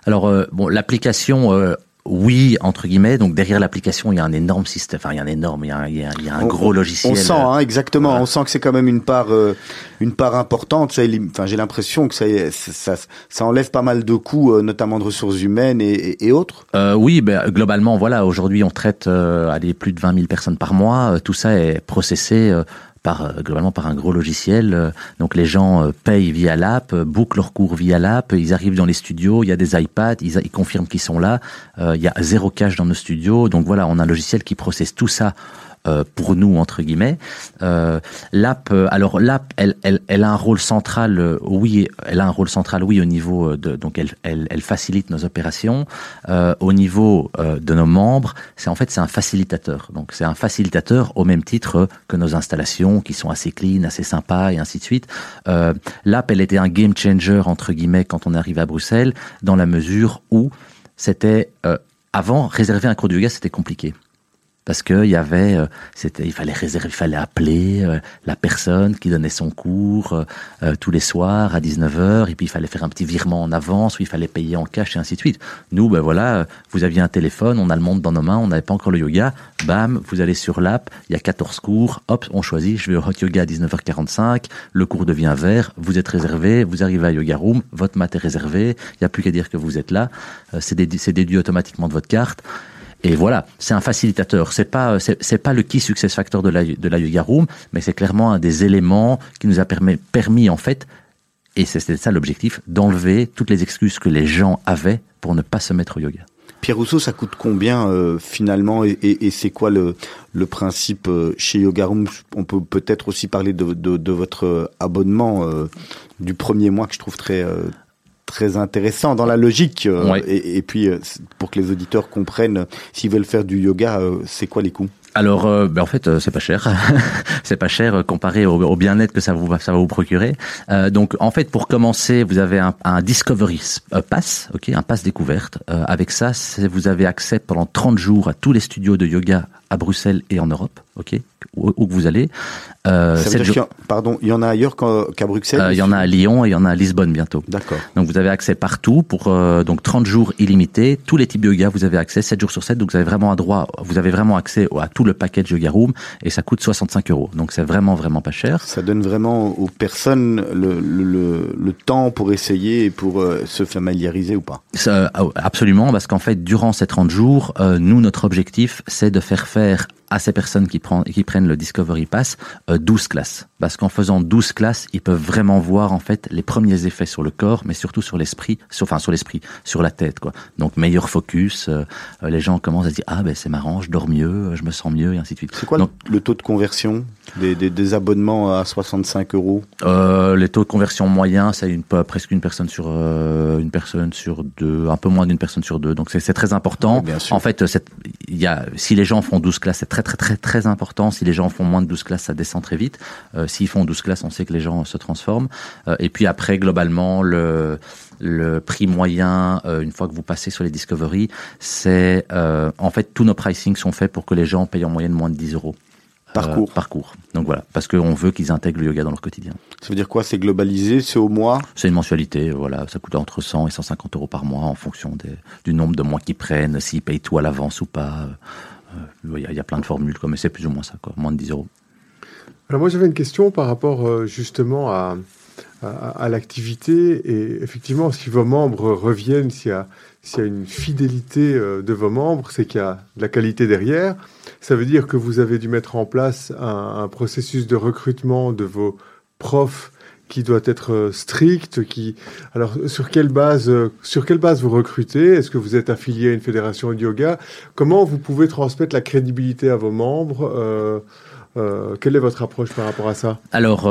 [SPEAKER 3] Alors, euh, bon, l'application, euh, oui, entre guillemets, donc derrière l'application, il y a un énorme système, enfin, il y a un énorme, il y a un, il y a, il y a un
[SPEAKER 1] On-
[SPEAKER 3] gros
[SPEAKER 1] On
[SPEAKER 3] logiciel.
[SPEAKER 1] sent hein, exactement,
[SPEAKER 3] voilà.
[SPEAKER 1] on sent que c'est quand même une part euh, une part importante. Ça, enfin, j'ai l'impression que ça, ça ça enlève pas mal de coûts, euh, notamment de ressources humaines et, et- et autres.
[SPEAKER 3] Euh, oui, ben, globalement, voilà, aujourd'hui, on traite euh, allez, plus de 20 000 personnes par mois. Euh, tout ça est processé euh, par euh, globalement par un gros logiciel. Euh, donc les gens euh, payent via l'app, bouclent leurs cours via l'app, ils arrivent dans les studios, il y a des iPads, ils, ils confirment qu'ils sont là. Il y a zéro cache dans nos studios. Donc voilà, on a un logiciel qui processe tout ça. Euh, pour nous entre guillemets, Euh, l'app. euh, alors l'app, elle, elle, elle a un rôle central. euh, oui, elle a un rôle central. Oui, au niveau de donc elle, elle, elle facilite nos opérations. Au niveau de nos membres, c'est en fait c'est un facilitateur. Donc c'est un facilitateur au même titre que nos installations qui sont assez clean, assez sympas et ainsi de suite. L'app, elle était un game changer entre guillemets quand on est arrivé à Bruxelles, dans la mesure où c'était euh, avant réserver un cours de yoga, c'était compliqué parce que il y avait, euh, c'était, il fallait réserver, il fallait appeler euh, la personne qui donnait son cours euh, euh, tous les soirs à 19h, et puis il fallait faire un petit virement en avance, ou il fallait payer en cash et ainsi de suite. Nous, ben voilà, euh, vous aviez un téléphone, on a le monde dans nos mains, on n'avait pas encore le yoga, bam, vous allez sur l'app, il y a 14 cours, hop, on choisit, je vais au hot yoga à 19h45, le cours devient vert, vous êtes réservé, vous arrivez à Yoga Room, votre mat est réservé, il n'y a plus qu'à dire que vous êtes là, euh, c'est dédu- c'est déduit automatiquement de votre carte. Et voilà, c'est un facilitateur. C'est pas, c'est, c'est pas le key success factor de la, de la yoga room, mais c'est clairement un des éléments qui nous a permis, permis en fait, et c'était ça l'objectif, d'enlever toutes les excuses que les gens avaient pour ne pas se mettre au yoga.
[SPEAKER 1] Pierre Rousseau, ça coûte combien euh, finalement et, et- et c'est quoi le, le principe euh, chez Yoga Room? On peut peut-être aussi parler de, de, de votre euh, abonnement euh, du premier mois que je trouve très euh, très intéressant dans la logique euh,
[SPEAKER 3] Ouais.
[SPEAKER 1] et, et puis euh, pour que les auditeurs comprennent euh, s'ils veulent faire du yoga, euh, c'est quoi les coûts?
[SPEAKER 3] Alors, euh, ben en fait, euh, c'est pas cher. [LAUGHS] c'est pas cher comparé au, au bien-être que ça vous va- ça va vous procurer. Euh, donc, en fait, pour commencer, vous avez un, un Discovery Pass, ok, un pass découverte. Avec ça, vous avez accès pendant 30 jours à tous les studios de yoga à Bruxelles et en Europe, ok, où, où que vous allez. Euh,
[SPEAKER 1] Ça veut dire en- pardon, il y en a ailleurs qu'à Bruxelles
[SPEAKER 3] euh, il y en a à Lyon et il y en a à Lisbonne bientôt.
[SPEAKER 1] D'accord.
[SPEAKER 3] Donc vous avez accès partout pour euh, donc 30 jours illimités, tous les types de yoga vous avez accès 7 jours sur 7 donc vous avez vraiment un droit vous avez vraiment accès à tout le package yoga room et ça coûte 65 euros donc c'est vraiment vraiment pas cher.
[SPEAKER 1] Ça donne vraiment aux personnes le, le, le, le temps pour essayer et pour se familiariser ou pas?
[SPEAKER 3] Ça, absolument parce qu'en fait durant ces 30 jours nous notre objectif c'est de faire faire à ces personnes qui, prennent qui prennent le Discovery Pass euh, 12 classes. Parce qu'en faisant 12 classes, ils peuvent vraiment voir en fait les premiers effets sur le corps, mais surtout sur l'esprit, sur, enfin sur l'esprit, sur la tête quoi. Donc meilleur focus, euh, euh, les gens commencent à se dire ah ben c'est marrant, je dors mieux, euh, je me sens mieux et ainsi de suite.
[SPEAKER 1] C'est quoi
[SPEAKER 3] Donc,
[SPEAKER 1] le, taux de conversion des, des, des abonnements à 65 euros?
[SPEAKER 3] Euh, les taux de conversion moyens, c'est une, presque une personne sur une personne sur deux, un peu moins d'une personne sur deux. Donc c'est très important.
[SPEAKER 1] Ouais.
[SPEAKER 3] En fait, il y a, si les gens font 12 classes, c'est très très très très important. Si les gens font moins de 12 classes, ça descend très vite. Euh, S'ils font 12 classes, on sait que les gens se transforment. Euh, et puis après, globalement, le le prix moyen, euh, une fois que vous passez sur les Discovery, c'est euh, en fait tous nos pricing sont faits pour que les gens payent en moyenne moins de 10 euros.
[SPEAKER 1] Parcours.
[SPEAKER 3] Parcours. Donc voilà, parce qu'on veut qu'ils intègrent le yoga dans leur quotidien.
[SPEAKER 1] Ça veut dire quoi? C'est globalisé C'est au mois?
[SPEAKER 3] C'est une mensualité, voilà, ça coûte entre 100 et 150 euros par mois en fonction des, du nombre de mois qu'ils prennent, s'ils payent tout à l'avance ou pas. Il y, a- plein de formules, quoi, mais c'est plus ou moins ça, quoi, moins de 10 euros.
[SPEAKER 2] Alors moi j'avais une question par rapport euh, justement à, l'activité et effectivement si vos membres reviennent, s'il y y a une fidélité euh, de vos membres, c'est qu'il y a de la qualité derrière. Ça veut dire que vous avez dû mettre en place un processus de recrutement de vos profs qui doit être euh, strict, qui alors sur quelle base euh, sur quelle base vous recrutez? Est-ce que vous êtes affilié à une fédération de yoga? Comment vous pouvez transmettre la crédibilité à vos membres Euh, quelle est votre approche par rapport à ça?
[SPEAKER 3] Alors,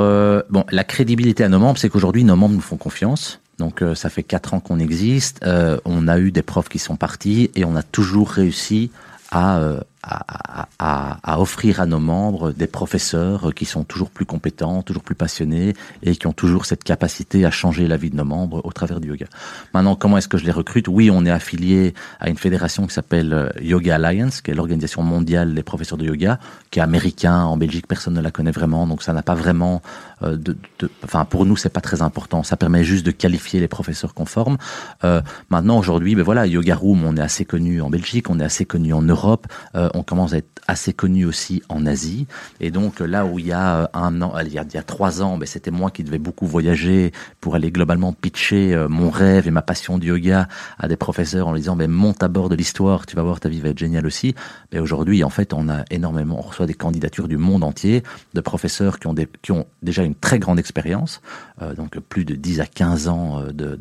[SPEAKER 3] bon, la crédibilité à nos membres, c'est qu'aujourd'hui, nos membres nous font confiance. Donc, ça fait quatre ans qu'on existe. On a eu des profs qui sont partis et on a toujours réussi à, à, à, offrir à nos membres des professeurs qui sont toujours plus compétents, toujours plus passionnés et qui ont toujours cette capacité à changer la vie de nos membres au travers du yoga. Maintenant, comment est-ce que je les recrute? Oui, on est affilié à une fédération qui s'appelle euh, Yoga Alliance, qui est l'organisation mondiale des professeurs de yoga, qui est américain. En Belgique, personne ne la connaît vraiment, donc ça n'a pas vraiment euh, de, de- enfin pour nous c'est pas très important. Ça permet juste de qualifier les professeurs qu'on forme. Euh, maintenant aujourd'hui, ben voilà, Yoga Room, on est assez connu en Belgique, on est assez connu en Europe, euh, on commence à être assez connu aussi en Asie. Et donc là où il y a euh, un an, il y a, il y a trois ans, ben, c'était moi qui devais beaucoup voyager pour aller globalement pitcher euh, mon rêve et ma passion du yoga à des professeurs en leur disant ben monte à bord de l'histoire, tu vas voir ta vie va être géniale aussi. Mais aujourd'hui, en fait, on a énormément, on reçoit des candidatures du monde entier de professeurs qui ont déjà une très grande expérience, euh, donc plus de 10 à 15 ans de,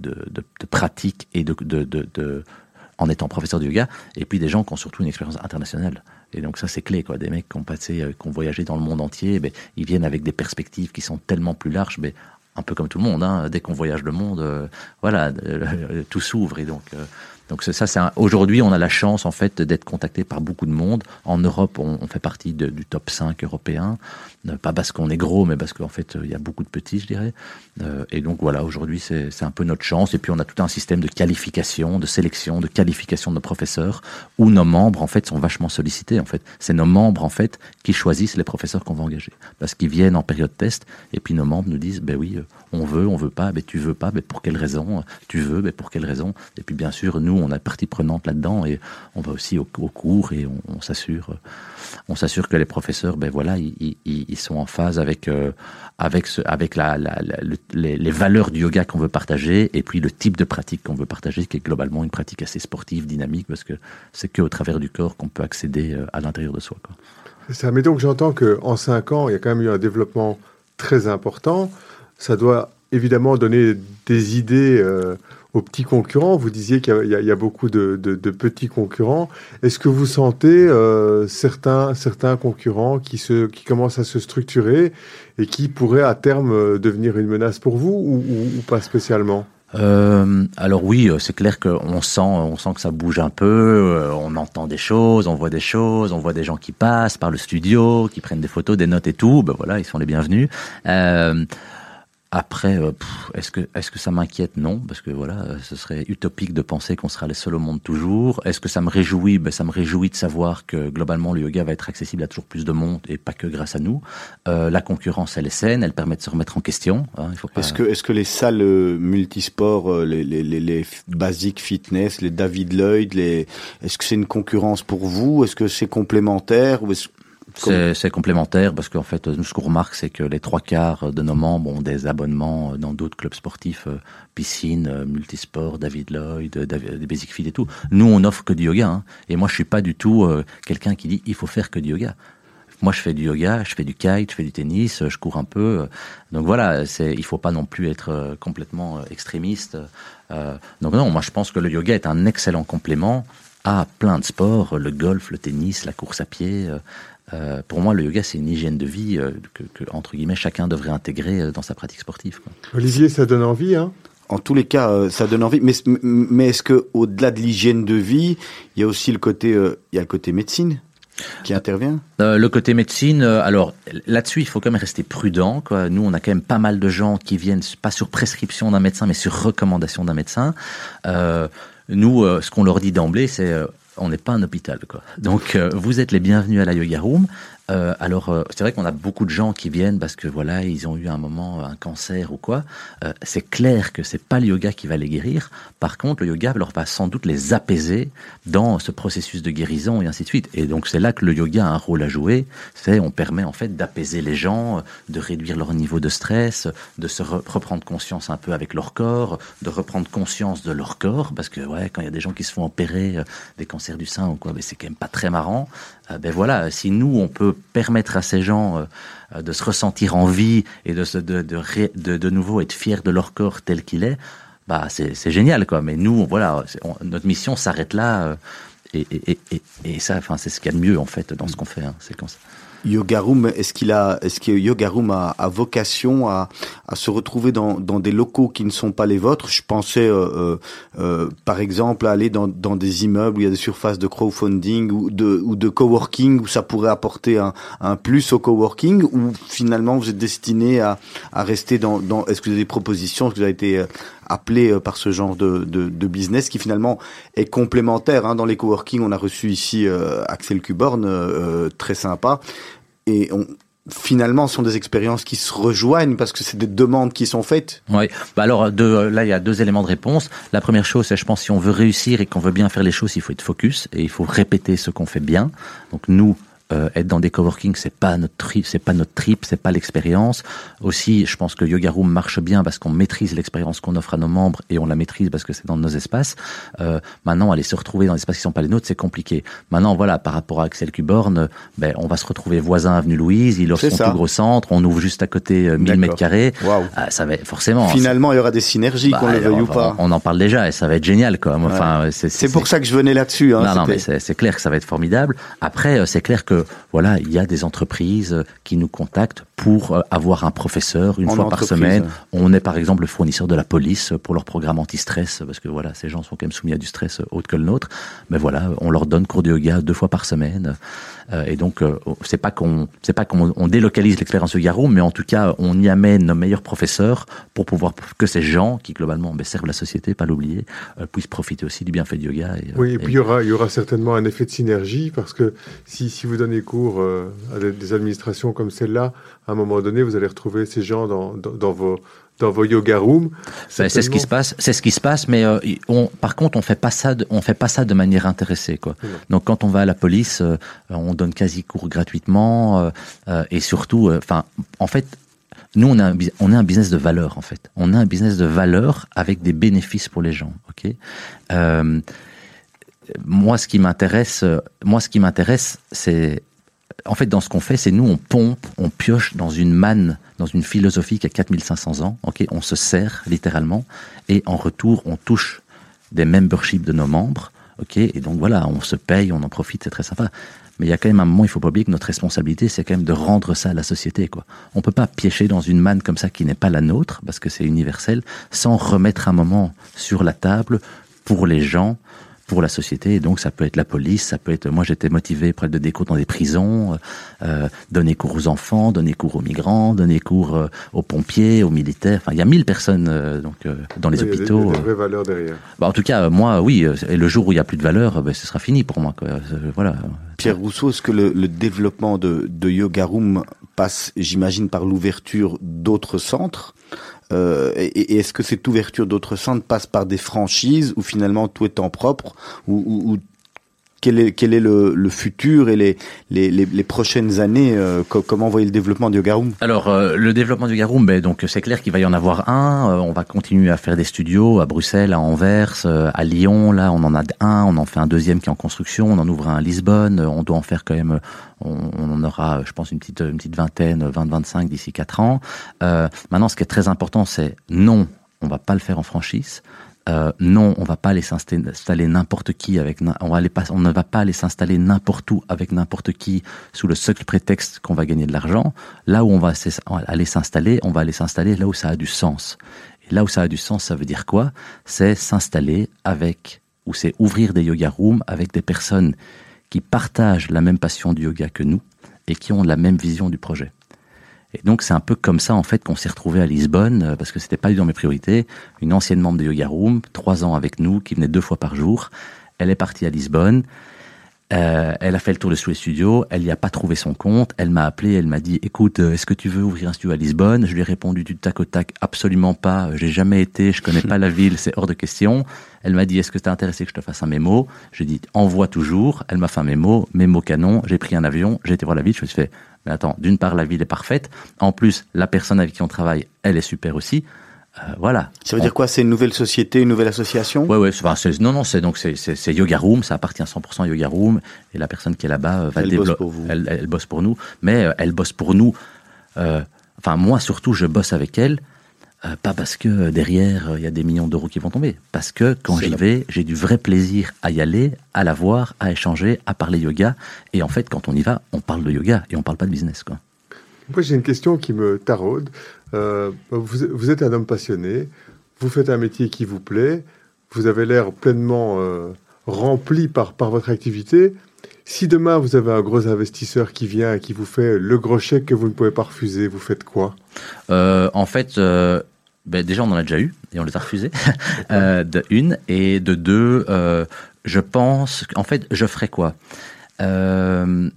[SPEAKER 3] pratique et de- en étant professeur de yoga, et puis des gens qui ont surtout une expérience internationale. Et donc ça c'est clé quoi. Des mecs qui ont passé, euh, qui ont voyagé dans le monde entier, ben, ils viennent avec des perspectives qui sont tellement plus larges, mais un peu comme tout le monde. Hein, dès qu'on voyage le monde, euh, voilà, euh, [LAUGHS] tout s'ouvre et donc. Donc ça, c'est un- aujourd'hui on a la chance en fait d'être contacté par beaucoup de monde. En Europe, on, fait partie du top 5 européen, Euh, pas parce qu'on est gros, mais parce qu'en fait euh, il y a beaucoup de petits, je dirais. Euh, et donc voilà, aujourd'hui c'est un peu notre chance. Et puis on a tout un système de qualification, de sélection, de qualification de nos professeurs, où nos membres en fait sont vachement sollicités. En fait, c'est nos membres en fait qui choisissent les professeurs qu'on va engager, parce qu'ils viennent en période test. Et puis nos membres nous disent, ben oui, on veut, on veut pas, ben tu veux pas, ben pour quelle raison Tu veux, ben pour quelle raison Et puis bien sûr, nous on a partie prenante là-dedans et on va aussi au, cours et on, s'assure, euh, on s'assure que les professeurs, ben voilà, ils, sont en phase avec euh, avec les, valeurs du yoga qu'on veut partager et puis le type de pratique qu'on veut partager, qui est globalement une pratique assez sportive, dynamique, parce que c'est que au travers du corps qu'on peut accéder euh, à l'intérieur de soi. Quoi.
[SPEAKER 2] Ça, mais donc j'entends qu'en cinq ans, il y a quand même eu un développement très important. Ça doit évidemment donner des idées aux petits concurrents. Vous disiez qu'il y a- beaucoup de, petits concurrents. Est-ce que vous sentez euh, certains, certains concurrents qui, se, qui commencent à se structurer et qui pourraient à terme euh, devenir une menace pour vous ou, pas spécialement?
[SPEAKER 3] Euh, alors oui, c'est clair qu'on sent, on sent que ça bouge un peu. on entend des choses, on voit des choses, on voit des gens qui passent par le studio, qui prennent des photos, des notes et tout. Ben voilà, ils sont les bienvenus. Après, euh, est-ce que est-ce que ça m'inquiète? Non, parce que voilà, euh, ce serait utopique de penser qu'on sera les seuls au monde toujours. Est-ce que ça me réjouit? Ben ça me réjouit de savoir que globalement le yoga va être accessible à toujours plus de monde et pas que grâce à nous. Euh, la concurrence, elle est saine, elle permet de se remettre en question. hein.
[SPEAKER 1] Est-ce que, est-ce que les salles multisports, les, les, les, les basic fitness, les David Lloyd, les, est-ce que c'est une concurrence pour vous? Est-ce que c'est complémentaire ou est-ce-
[SPEAKER 3] C'est complémentaire parce qu'en fait, nous, ce qu'on remarque, c'est que les trois quarts de nos membres ont des abonnements dans d'autres clubs sportifs, euh, piscine, euh, multisport, David Lloyd, euh, des Basic Fit et tout. Nous, on offre que du yoga. hein. Et moi, je suis pas du tout euh, quelqu'un qui dit il faut faire que du yoga. Moi, je fais du yoga, je fais du kite, je fais du tennis, euh, je cours un peu. euh. Donc voilà, c'est, il faut pas non plus être euh, complètement euh, extrémiste. Euh, donc non, moi, je pense que le yoga est un excellent complément à plein de sports, le golf, le tennis, la course à pied. Euh, pour moi, le yoga, c'est une hygiène de vie euh, que, que, entre guillemets, chacun devrait intégrer euh, dans sa pratique sportive. Quoi.
[SPEAKER 2] Olivier, ça donne envie, hein?
[SPEAKER 1] En tous les cas, euh, ça donne envie. Mais, mais est-ce que au-delà de l'hygiène de vie, il y a aussi le côté, euh, il y a le côté médecine qui intervient?
[SPEAKER 3] Euh, le côté médecine, euh, alors là-dessus, il faut quand même rester prudent. Quoi. Nous, on a quand même pas mal de gens qui viennent pas sur prescription d'un médecin, mais sur recommandation d'un médecin. Euh, nous, euh, ce qu'on leur dit d'emblée, c'est euh, on n'est pas un hôpital. Quoi. Donc, euh, vous êtes les bienvenus à la Yoga Room. Euh, alors, euh, c'est vrai qu'on a beaucoup de gens qui viennent parce que voilà, ils ont eu un moment un cancer ou quoi. Euh, c'est clair que c'est pas le yoga qui va les guérir. Par contre, le yoga leur va sans doute les apaiser dans ce processus de guérison et ainsi de suite. Et donc, c'est là que le yoga a un rôle à jouer. C'est on permet en fait d'apaiser les gens, de réduire leur niveau de stress, de se re- reprendre conscience un peu avec leur corps, de reprendre conscience de leur corps, parce que ouais, quand il y a des gens qui se font opérer euh, des cancers du sein ou quoi, ben, c'est quand même pas très marrant. Euh, ben voilà, si nous on peut permettre à ces gens euh, de se ressentir en vie et de, se, de, de, de, de nouveau être fiers de leur corps tel qu'il est, bah c'est c'est génial quoi. Mais nous, voilà, on- notre mission s'arrête là. euh, et, et, et, et, et ça, enfin, c'est ce qu'il y a de mieux en fait dans ce qu'on fait. Hein, c'est comme ça.
[SPEAKER 1] Yoga Room, est-ce qu'il a, est-ce que Yoga Room a, a vocation à, à se retrouver dans, dans des locaux qui ne sont pas les vôtres? Je pensais, euh, euh, euh, par exemple, à aller dans, dans des immeubles où il y a des surfaces de crowdfunding ou de, ou de coworking où ça pourrait apporter un, un plus au coworking. Ou finalement, vous êtes destiné à, à rester dans, dans. Est-ce que vous avez des propositions? Est-ce que vous avez été euh, appelé euh, par ce genre de, de, de business qui finalement est complémentaire hein? Dans les coworking, on a reçu ici euh, Axel Kuborn, euh, très sympa et on, finalement, sont des expériences qui se rejoignent parce que c'est des demandes qui sont faites.
[SPEAKER 3] Oui. Bah alors deux, là, il y a deux éléments de réponse. La première chose, c'est je pense si on veut réussir et qu'on veut bien faire les choses, il faut être focus et il faut répéter ce qu'on fait bien. Donc nous. Euh, être dans des coworking, c'est pas notre trip, c'est pas notre trip, c'est pas l'expérience. Aussi, je pense que Yoga Room marche bien parce qu'on maîtrise l'expérience qu'on offre à nos membres et on la maîtrise parce que c'est dans nos espaces. Euh, maintenant, aller se retrouver dans des espaces qui sont pas les nôtres, c'est compliqué. Maintenant, voilà, par rapport à Axel Kuborn, ben, on va se retrouver voisin avenue Louise, il offre son
[SPEAKER 1] ça.
[SPEAKER 3] plus gros centre, on ouvre juste à côté euh, 1000
[SPEAKER 1] D'accord.
[SPEAKER 3] mètres carrés.
[SPEAKER 1] Waouh.
[SPEAKER 3] Ah, ça va forcément.
[SPEAKER 1] Finalement, il y aura des synergies,
[SPEAKER 3] Bah,
[SPEAKER 1] qu'on le veuille ou pas.
[SPEAKER 3] on en parle déjà et ça va être génial quoi. Enfin, c'est
[SPEAKER 1] C'est pour ça que je venais là-dessus. Hein,
[SPEAKER 3] non, non, mais c'est clair que ça va être formidable. Après, euh, c'est clair que voilà, il y a des entreprises qui nous contactent pour euh, avoir un professeur une
[SPEAKER 1] En
[SPEAKER 3] fois par semaine. On est par exemple le fournisseur de la police pour leur programme anti-stress parce que voilà, ces gens sont quand même soumis à du stress euh, autre que le nôtre. Mais voilà, on leur donne cours de yoga deux fois par semaine. Euh, et donc, euh, c'est pas qu'on, c'est pas qu'on on délocalise l'expérience yoga room, mais en tout cas, on y amène nos meilleurs professeurs pour pouvoir que ces gens qui globalement ben, servent la société, pas l'oublier, euh, puissent profiter aussi du bienfait du yoga. Et,
[SPEAKER 2] Oui, et
[SPEAKER 3] et-
[SPEAKER 2] puis il y aura, il y aura certainement un effet de synergie parce que si, si vous donnez cours euh, à des, administrations comme celle-là, à un moment donné, vous allez retrouver ces gens dans, dans, dans vos, dans vos yoga rooms.
[SPEAKER 3] Ben, c'est ce qui se passe, c'est ce qui se passe, mais euh, on, par contre, on fait pas ça, de, on fait pas ça de manière intéressée, quoi. Donc, quand on va à la police, euh, on donne quasi cours gratuitement, euh, et surtout, enfin, en fait, nous, on a, un, on a un business de valeur, en fait. On a un business de valeur avec des bénéfices pour les gens, ok? Moi, ce qui m'intéresse, euh, moi, ce qui m'intéresse, c'est en fait, dans ce qu'on fait, c'est nous, on pompe, on pioche dans une manne, dans une philosophie qui a 4500 ans. Ok, on se sert littéralement, et en retour, on touche des memberships de nos membres. Ok, et donc voilà, on se paye, on en profite, c'est très sympa. Mais il y a quand même un moment, il faut pas oublier que notre responsabilité, c'est quand même de rendre ça à la société. Quoi. On peut pas piéger dans une manne comme ça qui n'est pas la nôtre, parce que c'est universel, sans remettre un moment sur la table pour les gens, pour la société. Et donc, ça peut être la police, ça peut être. Moi, j'étais motivé pour être de déco dans des prisons, euh, donner cours aux enfants, donner cours aux migrants, donner cours euh, aux pompiers, aux militaires. Enfin, il y a mille personnes euh, donc euh, dans les
[SPEAKER 2] Oui, des-
[SPEAKER 3] hôpitaux.
[SPEAKER 2] Il y a des
[SPEAKER 3] euh.
[SPEAKER 2] vraies valeurs derrière.
[SPEAKER 3] Bah, en tout cas, euh, moi, oui. euh, Et le jour où il y a plus de valeur, euh, ben, ce sera fini pour moi. Quoi. Euh, Voilà.
[SPEAKER 1] Pierre Rousseau, est-ce que le, le développement de, de Yoga Room passe, j'imagine, par l'ouverture d'autres centres? Euh, et, et est-ce que cette ouverture d'autres centres passe par des franchises ou finalement tout est en propre ou quel est, le, futur et les, prochaines années euh, co- Comment voyez le développement de Yoga Room
[SPEAKER 3] Alors, euh, le développement du Garoum, ben, donc c'est clair qu'il va y en avoir un. Euh, on va continuer à faire des studios à Bruxelles, à Anvers, à Lyon. Là, on en a un. On en fait un deuxième qui est en construction. On en ouvre un à Lisbonne. On doit en faire quand même. On, en aura, je pense, une petite, vingtaine, 20-25 d'ici quatre ans. Maintenant, ce qui est très important, c'est non, on va pas le faire en franchise. Euh, non, on va pas aller s'installer n'importe qui avec, on va aller pas, on ne va pas aller s'installer n'importe où avec n'importe qui sous le seul prétexte qu'on va gagner de l'argent. Là où on va aller s'installer, on va aller s'installer là où ça a du sens. Et là où ça a du sens, ça veut dire quoi? C'est s'installer avec, ou c'est ouvrir des yoga rooms avec des personnes qui partagent la même passion du yoga que nous et qui ont la même vision du projet. Et donc c'est un peu comme ça en fait qu'on s'est retrouvé à Lisbonne euh, parce que c'était pas du dans mes priorités. Une ancienne membre de Yoga Room, trois ans avec nous, qui venait deux fois par jour. Elle est partie à Lisbonne. Euh, elle a fait le tour de tous les studios. Elle n'y a pas trouvé son compte. Elle m'a appelé. Elle m'a dit "Écoute, euh, est-ce que tu veux ouvrir un studio à Lisbonne? Je lui ai répondu du tac au tac "Absolument pas. J'ai jamais été. Je connais pas la [LAUGHS] ville. C'est hors de question." Elle m'a dit "Est-ce que t'es intéressé que je te fasse un mémo? J'ai dit "Envoie toujours." Elle m'a fait un mémo, mémo canon. J'ai pris un avion. J'ai été voir la ville. Je me suis fait mais attends, d'une part, la ville est parfaite. En plus, la personne avec qui on travaille, elle est super aussi. Euh, voilà.
[SPEAKER 1] Ça veut dire quoi? C'est une nouvelle société, une nouvelle association?
[SPEAKER 3] Ouais, ouais. enfin, non, non, c'est donc c'est Yoga Room. Ça appartient à 100% à Yoga Room. Et la personne qui est là-bas euh, va
[SPEAKER 1] Elle
[SPEAKER 3] le
[SPEAKER 1] bosse pour vous.
[SPEAKER 3] Elle, elle bosse pour nous, mais euh, elle bosse pour nous. euh, enfin, moi surtout, je bosse avec elle. Euh, pas parce que euh, derrière euh, il y a des millions d'euros qui vont tomber, parce que quand j'y vais, j'ai du vrai plaisir à y aller, à la voir, à échanger, à parler yoga. Et en fait, quand on y va, on parle de yoga et on parle pas de business, quoi.
[SPEAKER 2] Moi, j'ai une question qui me taraude. Euh, vous, vous êtes un homme passionné, vous faites un métier qui vous plaît, vous avez l'air pleinement euh, rempli par, par votre activité. Si demain vous avez un gros investisseur qui vient et qui vous fait le gros chèque que vous ne pouvez pas refuser, vous faites quoi?
[SPEAKER 3] Euh, en fait, euh, ben déjà on en a déjà eu et on les a refusés. [LAUGHS] euh, de une et de deux, euh, je pense. En fait, je ferais quoi? Euh,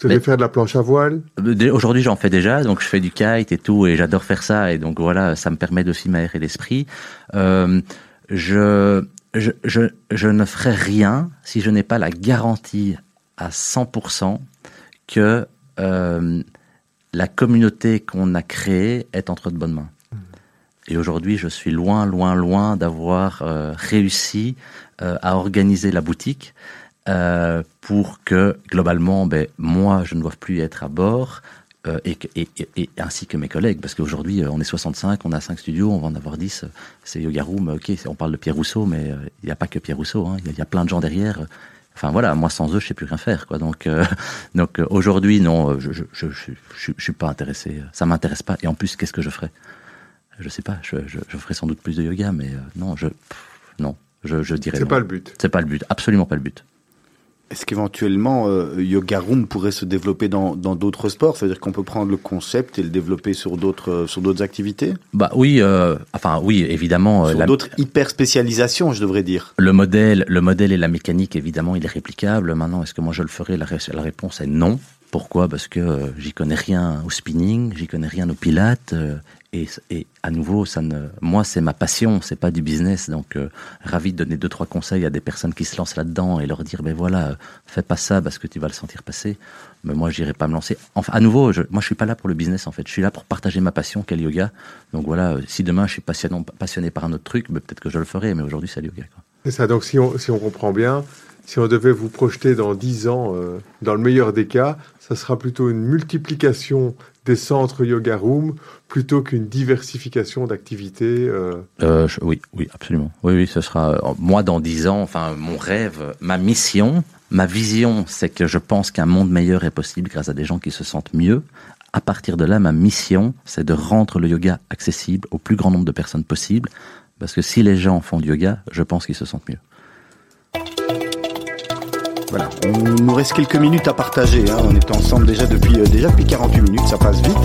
[SPEAKER 2] Vous allez
[SPEAKER 3] Mais-
[SPEAKER 2] faire de la planche à voile?
[SPEAKER 3] Dé- Aujourd'hui, j'en fais déjà, donc je fais du kite et tout, et j'adore faire ça, et donc voilà, ça me permet aussi m'aérer l'esprit. Euh, je, je, je, je ne ferai rien si je n'ai pas la garantie à 100% que euh, la communauté qu'on a créée est entre de bonnes mains. Et aujourd'hui, je suis loin, loin, loin d'avoir euh, réussi euh, à organiser la boutique euh, pour que globalement, ben, moi, je ne doive plus être à bord. euh, et, et, et- ainsi que mes collègues, parce qu'aujourd'hui euh, on est 65, on a 5 studios, on va en avoir 10, euh, c'est Yoga Room, ok, on parle de Pierre Rousseau, mais euh, il n'y a pas que Pierre Rousseau, hein, il y, a- il y a plein de gens derrière. Enfin voilà, moi sans eux, je sais plus rien faire, quoi. Donc, euh, [LAUGHS] donc aujourd'hui, non, je, je, je, je, je suis pas intéressé, ça m'intéresse pas. Et en plus, qu'est-ce que je ferais? Je sais pas, je, je, je ferais sans doute plus de yoga, mais euh, non, je, pff, non, je, je dirais
[SPEAKER 2] C'est pas le but.
[SPEAKER 3] C'est pas le but, absolument pas le but.
[SPEAKER 1] Est-ce qu'éventuellement euh, Yoga Room pourrait se développer dans dans d'autres sports? C'est-à-dire qu'on peut prendre le concept et le développer sur d'autres euh, sur d'autres activités?
[SPEAKER 3] Bah oui, euh, enfin oui, évidemment. euh,
[SPEAKER 1] Sur
[SPEAKER 3] la-
[SPEAKER 1] d'autres hyper spécialisations, je devrais dire.
[SPEAKER 3] Le modèle, le modèle et la mécanique, évidemment, il est réplicable. Maintenant, est-ce que moi je le ferai? La, ré- la réponse est non. Pourquoi? Parce que euh, j'y connais rien au spinning, j'y connais rien au pilates. Et, à nouveau, ça ne, moi, c'est ma passion, c'est pas du business. Donc, euh, ravi de donner deux trois conseils à des personnes qui se lancent là-dedans et leur dire, ben voilà, fais pas ça parce que tu vas le sentir passer. Mais moi, j'irai pas me lancer. Enfin, à nouveau, je, moi, je suis pas là pour le business en fait. Je suis là pour partager ma passion, qu'est le yoga. Donc voilà, euh, si demain je suis passionné, par un autre truc, ben, peut-être que je le ferai. Mais aujourd'hui, c'est le yoga.
[SPEAKER 2] C'est ça. Donc, si on, si on comprend bien, si on devait vous projeter dans 10 ans, euh, dans le meilleur des cas, ça sera plutôt une multiplication des centres yoga room plutôt qu'une diversification d'activités. euh,
[SPEAKER 3] Euh, oui, oui, absolument. Oui, oui, ce sera moi dans dix ans. Enfin, mon rêve, ma mission, ma vision, c'est que je pense qu'un monde meilleur est possible grâce à des gens qui se sentent mieux. À partir de là, ma mission, c'est de rendre le yoga accessible au plus grand nombre de personnes possible. Parce que si les gens font du yoga, je pense qu'ils se sentent mieux.
[SPEAKER 1] Voilà, on nous reste quelques minutes à partager. hein. On est ensemble déjà depuis euh, déjà depuis 48 minutes, ça passe vite.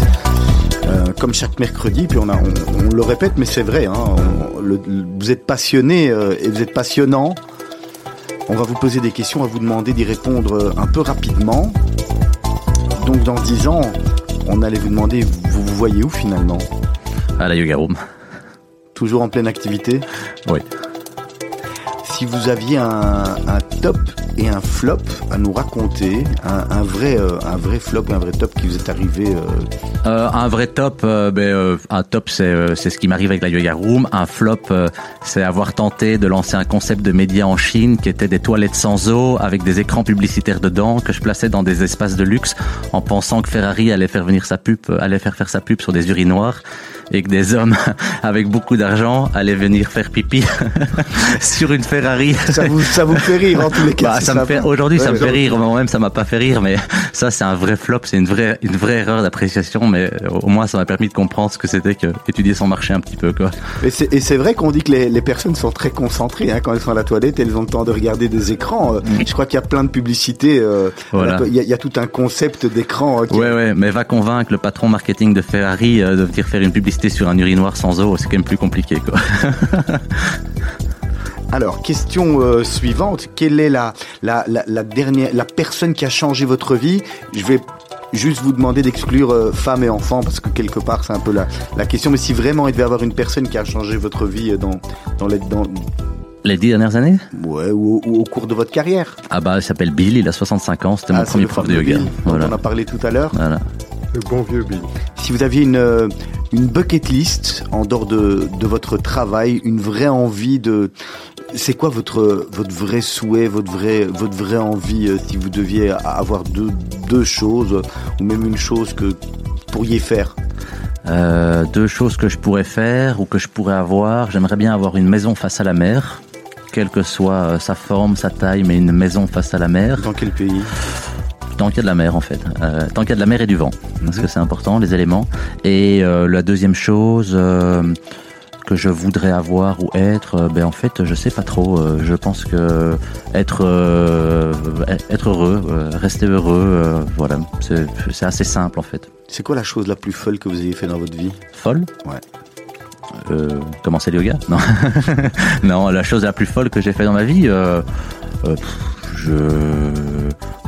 [SPEAKER 1] Euh, comme chaque mercredi, puis on, a, on, on le répète, mais c'est vrai. Hein, on- le- le- vous êtes passionné euh, et vous êtes passionnant. On va vous poser des questions, on va vous demander d'y répondre un peu rapidement. Donc dans 10 ans, on allait vous demander, vous vous voyez où finalement?
[SPEAKER 3] À la yoga room.
[SPEAKER 1] Toujours en pleine activité?
[SPEAKER 3] Oui.
[SPEAKER 1] Si vous aviez un, un top et un flop à nous raconter, un, vrai, euh, un vrai flop un vrai top qui vous est arrivé, euh,
[SPEAKER 3] Euh, un vrai top, ben, un top c'est c'est ce qui m'arrive avec la yoga room. Un flop, c'est avoir tenté de lancer un concept de média en Chine qui était des toilettes sans eau avec des écrans publicitaires dedans que je plaçais dans des espaces de luxe en pensant que Ferrari allait faire venir sa pub, allait faire faire sa pub sur des urinoirs et que des hommes [LAUGHS] avec beaucoup d'argent allaient venir faire pipi [LAUGHS] sur une Ferrari.
[SPEAKER 1] ça vous, ça vous fait rire en tous les cas.
[SPEAKER 3] Bah,
[SPEAKER 1] c'est
[SPEAKER 3] ça me
[SPEAKER 1] sympa.
[SPEAKER 3] fait aujourd'hui ça me fait rire moi-même ça m'a pas fait rire mais ça c'est un vrai flop c'est une vraie une vraie erreur d'appréciation mais au moins ça m'a permis de comprendre ce que c'était que étudier son marché un petit peu quoi
[SPEAKER 1] Et c'est, et c'est vrai qu'on dit que les, les personnes sont très concentrées hein, quand elles sont à la toilette, elles ont le temps de regarder des écrans. Euh, Je crois qu'il y a plein de publicités. euh,
[SPEAKER 3] Voilà.
[SPEAKER 1] Il y, a, il y a tout un concept d'écran. euh, qui-
[SPEAKER 3] ouais ouais mais va convaincre le patron marketing de Ferrari euh, de venir faire une publicité sur un urinoir sans eau c'est quand même plus compliqué quoi [LAUGHS]
[SPEAKER 1] Alors, question euh, suivante. Quelle est la, la, la, la dernière, la personne qui a changé votre vie? Je vais juste vous demander d'exclure euh, femmes et enfants parce que quelque part c'est un peu la, la question. Mais si vraiment il devait y avoir une personne qui a changé votre vie euh, dans, dans, les, dans
[SPEAKER 3] les dix dernières années?
[SPEAKER 1] Ouais, ou, au- ou au cours de votre carrière.
[SPEAKER 3] ah bah il s'appelle Bill il a 65 ans c'était
[SPEAKER 1] Ah,
[SPEAKER 3] mon
[SPEAKER 1] c'est
[SPEAKER 3] premier prof de yoga
[SPEAKER 1] Bill dont
[SPEAKER 3] voilà
[SPEAKER 1] On a parlé tout à l'heure.
[SPEAKER 3] voilà
[SPEAKER 2] le bon vieux Bill.
[SPEAKER 1] Si vous aviez une, euh, une bucket list en dehors de, de votre travail, une vraie envie de... C'est quoi votre, votre vrai souhait, votre vraie, votre vraie envie euh, si vous deviez avoir deux, deux choses ou même une chose que vous pourriez faire?
[SPEAKER 3] Euh, deux choses que je pourrais faire ou que je pourrais avoir. J'aimerais bien avoir une maison face à la mer, quelle que soit sa forme, sa taille, mais une maison face à la mer.
[SPEAKER 1] Dans quel pays?
[SPEAKER 3] Tant qu'il y a de la mer en fait. Euh, tant qu'il y a de la mer et du vent. Parce que c'est important, les éléments. Et euh, la deuxième chose euh, que je voudrais avoir ou être, ben en fait je sais pas trop. Je pense que être être heureux, rester heureux, voilà. C'est assez simple en fait.
[SPEAKER 1] C'est quoi la chose la plus folle que vous ayez fait dans votre vie?
[SPEAKER 3] Folle?
[SPEAKER 1] Ouais.
[SPEAKER 3] Euh, commencer le yoga? Non. [LAUGHS] non, la chose la plus folle que j'ai fait dans ma vie, euh, euh, je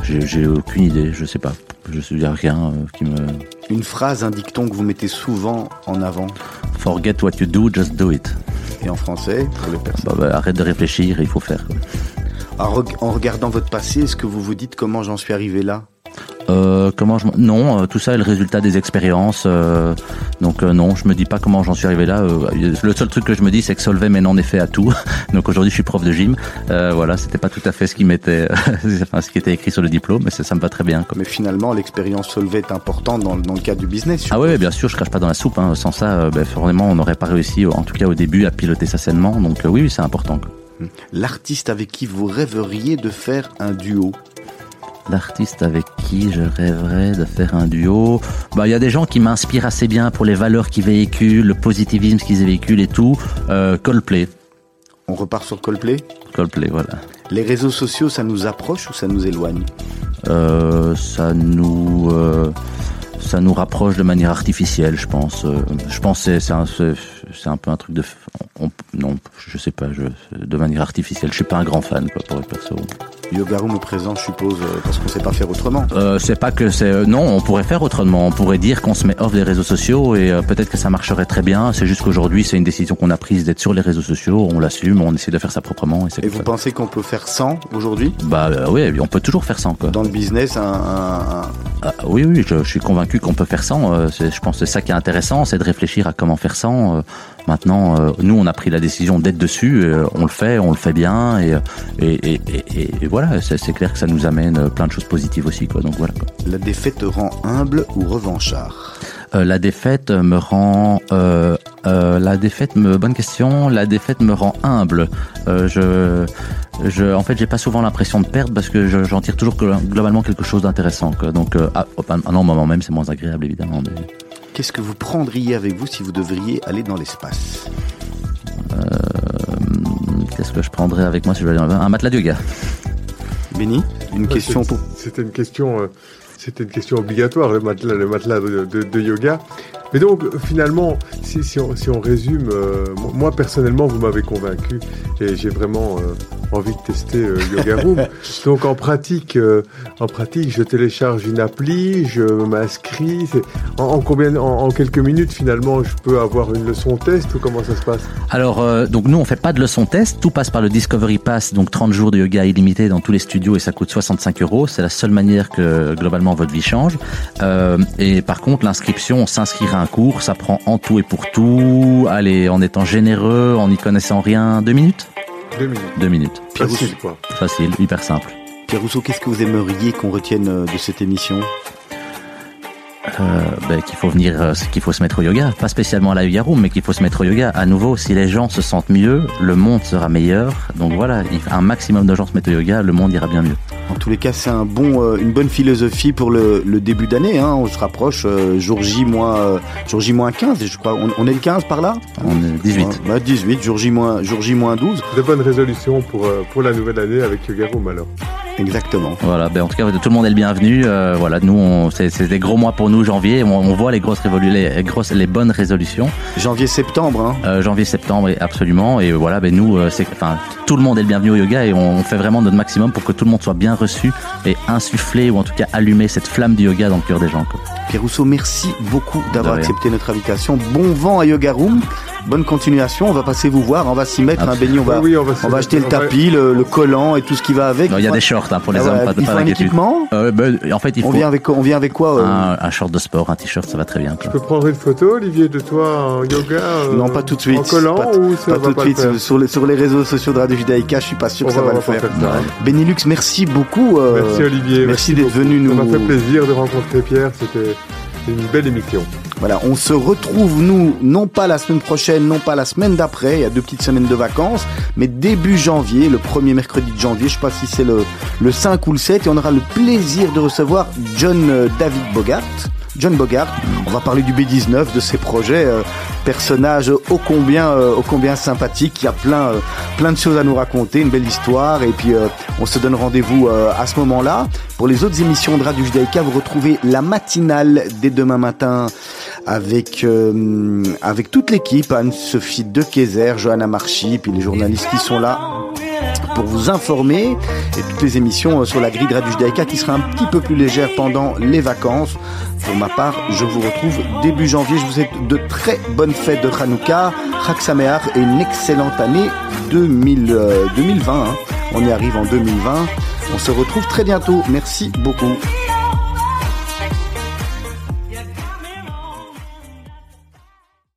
[SPEAKER 3] j'ai aucune idée, je sais pas. Je y a rien euh, qui me
[SPEAKER 1] Une phrase, un dicton que vous mettez souvent en avant
[SPEAKER 3] forget what you do, just do it.
[SPEAKER 1] et en français pour les personnes.
[SPEAKER 3] Bah, bah, arrête de réfléchir, il faut faire.
[SPEAKER 1] en regardant votre passé, est-ce que vous vous dites comment j'en suis arrivé là?
[SPEAKER 3] Euh, comment je non, euh, tout ça est le résultat des expériences. euh, donc euh, non, je me dis pas comment j'en suis arrivé là. euh, le seul truc que je me dis, c'est que Solvay maintenant en effet à tout. [LAUGHS] donc aujourd'hui, je suis prof de gym. Euh, voilà, c'était pas tout à fait ce qui m'était, [LAUGHS] enfin ce qui était écrit sur le diplôme, mais ça, ça me va très bien. quoi.
[SPEAKER 1] Mais finalement, l'expérience Solvay est importante dans, le- dans le cadre du business.
[SPEAKER 3] Ah ouais, bien sûr, je crache pas dans la soupe. hein. Sans ça, euh, ben, vraiment, on n'aurait pas réussi, en tout cas au début, à piloter ça sainement. Donc euh, oui, oui, c'est important. quoi.
[SPEAKER 1] L'artiste avec qui vous rêveriez de faire un duo?
[SPEAKER 3] L'artiste avec qui je rêverais de faire un duo, bah il y a des gens qui m'inspirent assez bien pour les valeurs qu'ils véhiculent, le positivisme qu'ils véhiculent et tout. Euh, Coldplay,
[SPEAKER 1] On repart sur Coldplay
[SPEAKER 3] Coldplay, voilà.
[SPEAKER 1] Les réseaux sociaux, ça nous approche ou ça nous éloigne
[SPEAKER 3] Euh, ça nous euh, ça nous rapproche de manière artificielle, je pense. Euh, je pense que c'est c'est un, c'est- un peu un truc de on- non, je sais pas, je, de manière artificielle. Je suis pas un grand fan quoi pour être perso.
[SPEAKER 1] Yoga Room est présent, je suppose, euh, parce qu'on sait pas faire autrement.
[SPEAKER 3] Euh, c'est pas que c'est euh, non, on pourrait faire autrement. On pourrait dire qu'on se met off des réseaux sociaux et euh, peut-être que ça marcherait très bien. C'est juste qu'aujourd'hui, c'est une décision qu'on a prise d'être sur les réseaux sociaux. On l'assume, on essaie de faire ça proprement et
[SPEAKER 1] vous
[SPEAKER 3] ça.
[SPEAKER 1] pensez qu'on peut faire sans aujourd'hui?
[SPEAKER 3] Bah euh, oui, on peut toujours faire ça quoi.
[SPEAKER 1] Dans le business, un, un-
[SPEAKER 3] Ah, oui, oui, je, je suis convaincu qu'on peut faire sans. Je pense que c'est ça qui est intéressant, c'est de réfléchir à comment faire sans. Euh, maintenant, euh, nous, on a pris la décision d'être dessus. euh, on le fait, on le fait bien, et, et, et, et- et voilà, c'est clair que ça nous amène euh, plein de choses positives aussi. Quoi, donc voilà. Quoi.
[SPEAKER 1] La défaite te rend humble ou revanchard?
[SPEAKER 3] Euh, la défaite me rend. Euh, euh, la défaite me. Bonne question. La défaite me rend humble. Euh, je. Je, en fait, j'ai pas souvent l'impression de perdre parce que je- j'en tire toujours glo- globalement quelque chose d'intéressant. Donc, euh, ah, non, au moment même, c'est moins agréable évidemment. Mais...
[SPEAKER 1] Qu'est-ce que vous prendriez avec vous si vous devriez aller dans l'espace?
[SPEAKER 3] Hum, Qu'est-ce que je prendrais avec moi si je vais aller- Un matelas de yoga.
[SPEAKER 1] Benny Une question
[SPEAKER 2] c'est-
[SPEAKER 1] pour...
[SPEAKER 2] C'était une question, euh, c'était une question obligatoire, le matelas, le matelas de, de- de yoga. Mais donc, euh, finalement, si, si on, si on résume, euh, mo- moi personnellement, vous m'avez convaincu et j'ai vraiment euh, envie de tester euh, Yoga Room. [LAUGHS] donc, en pratique, euh, en pratique, je télécharge une appli, je m'inscris. En, en combien, en, en quelques minutes, finalement, je peux avoir une leçon test ou comment ça se passe?
[SPEAKER 3] Alors, euh, donc nous, on fait pas de leçon test. Tout passe par le Discovery Pass, donc 30 jours de yoga illimité dans tous les studios et ça coûte 65 euros. C'est la seule manière que globalement votre vie change. Euh, et par contre, l'inscription, on s'inscrire à un cours, ça prend en tout et pour tout. Allez, en étant généreux, en n'y connaissant rien, deux minutes?
[SPEAKER 2] Deux minutes.
[SPEAKER 3] Deux minutes.
[SPEAKER 1] Pierre
[SPEAKER 2] Facile,
[SPEAKER 1] Rousseau,
[SPEAKER 2] quoi.
[SPEAKER 3] Facile, hyper simple.
[SPEAKER 1] Pierre Rousseau, qu'est-ce que vous aimeriez qu'on retienne euh, de cette émission?
[SPEAKER 3] Euh, ben, qu'il faut venir, euh, qu'il faut se mettre au yoga, pas spécialement à la yoga room, mais qu'il faut se mettre au yoga. À nouveau, si les gens se sentent mieux, le monde sera meilleur. Donc voilà, il- un maximum de gens se mettent au yoga, le monde ira bien mieux.
[SPEAKER 1] En tous les cas, c'est un bon, euh, une bonne philosophie pour le, le début d'année. Hein. On se rapproche euh, jour J moins, euh, jour J moins 15, je crois. On, on est le 15 par là?
[SPEAKER 3] On est 18.
[SPEAKER 1] Ouais, bah, 18, jour J moins, jour J moins 12.
[SPEAKER 2] De bonnes résolutions pour, euh, pour la nouvelle année avec Yoga Room alors.
[SPEAKER 1] Exactement.
[SPEAKER 3] Voilà, ben en tout cas, tout le monde est le bienvenu. Euh, voilà, nous, c'est des gros mois pour nous, janvier. On, on voit les grosses les, grosses, les bonnes résolutions.
[SPEAKER 1] Janvier-septembre, hein.
[SPEAKER 3] Euh, janvier, septembre, absolument. Et voilà, ben nous, euh, c'est, enfin, tout le monde est le bienvenu au yoga et on, fait vraiment notre maximum pour que tout le monde soit bien reçu et insuffler ou en tout cas allumer cette flamme du yoga dans le cœur des gens. Quoi.
[SPEAKER 1] Pierre Rousseau, merci beaucoup d'avoir accepté notre invitation. Bon vent à Yoga Room. Bonne continuation. On va passer vous voir. On va s'y mettre. Hein, Benny, on va,
[SPEAKER 2] Oui, oui, on va,
[SPEAKER 1] on va acheter le tapis, le, le collant et tout ce qui va avec.
[SPEAKER 3] Non, il y a des shorts hein, pour les
[SPEAKER 1] Ah,
[SPEAKER 3] hommes, pas, de-
[SPEAKER 1] Il
[SPEAKER 3] pas
[SPEAKER 1] un équipement.
[SPEAKER 3] Euh, ben, en fait, il
[SPEAKER 1] On vient avec quoi On vient avec quoi euh
[SPEAKER 3] un, un short de sport, un t-shirt, ça va très bien. Quoi.
[SPEAKER 2] Je peux prendre une photo, Olivier, de toi en yoga euh,
[SPEAKER 1] Non, pas tout de suite.
[SPEAKER 2] En collant
[SPEAKER 1] Pas
[SPEAKER 2] ou ça
[SPEAKER 1] Pas
[SPEAKER 2] va
[SPEAKER 1] tout de suite. Sur les, sur les réseaux sociaux de Radio Judaïka, je suis pas sûr
[SPEAKER 2] On
[SPEAKER 1] que ça
[SPEAKER 2] va-
[SPEAKER 1] le faire. Benilux, merci beaucoup. euh,
[SPEAKER 2] Merci Olivier.
[SPEAKER 1] merci d'être venu nous-
[SPEAKER 2] Ça m'a fait plaisir de rencontrer Pierre. C'était une belle émission.
[SPEAKER 1] Voilà, on se retrouve nous non pas la semaine prochaine, non pas la semaine d'après, il y a deux petites semaines de vacances, mais début janvier, le premier mercredi de janvier, je sais pas si c'est le, le 5 ou le 7, et on aura le plaisir de recevoir John euh, David Bogart. John Bogart, on va parler du B19, de ses projets, euh, personnage ô combien, euh, ô combien sympathique, il y a plein, euh, plein de choses à nous raconter, une belle histoire, et puis euh, on se donne rendez-vous à ce moment-là. Pour les autres émissions de Radio Judaïka, vous retrouvez la matinale dès demain matin avec euh, avec toute l'équipe, Anne-Sophie Dequezer, Johanna Marchi, puis les journalistes qui sont là pour vous informer et toutes les émissions euh, sur la grille de Radio Judaïka qui sera un petit peu plus légère pendant les vacances. Pour ma part, je vous retrouve début janvier. Je vous souhaite de très bonnes fêtes de Hanouka, Chag et une excellente année 2000, euh, 2020. hein. On y arrive en 2020. On se retrouve très bientôt. Merci beaucoup.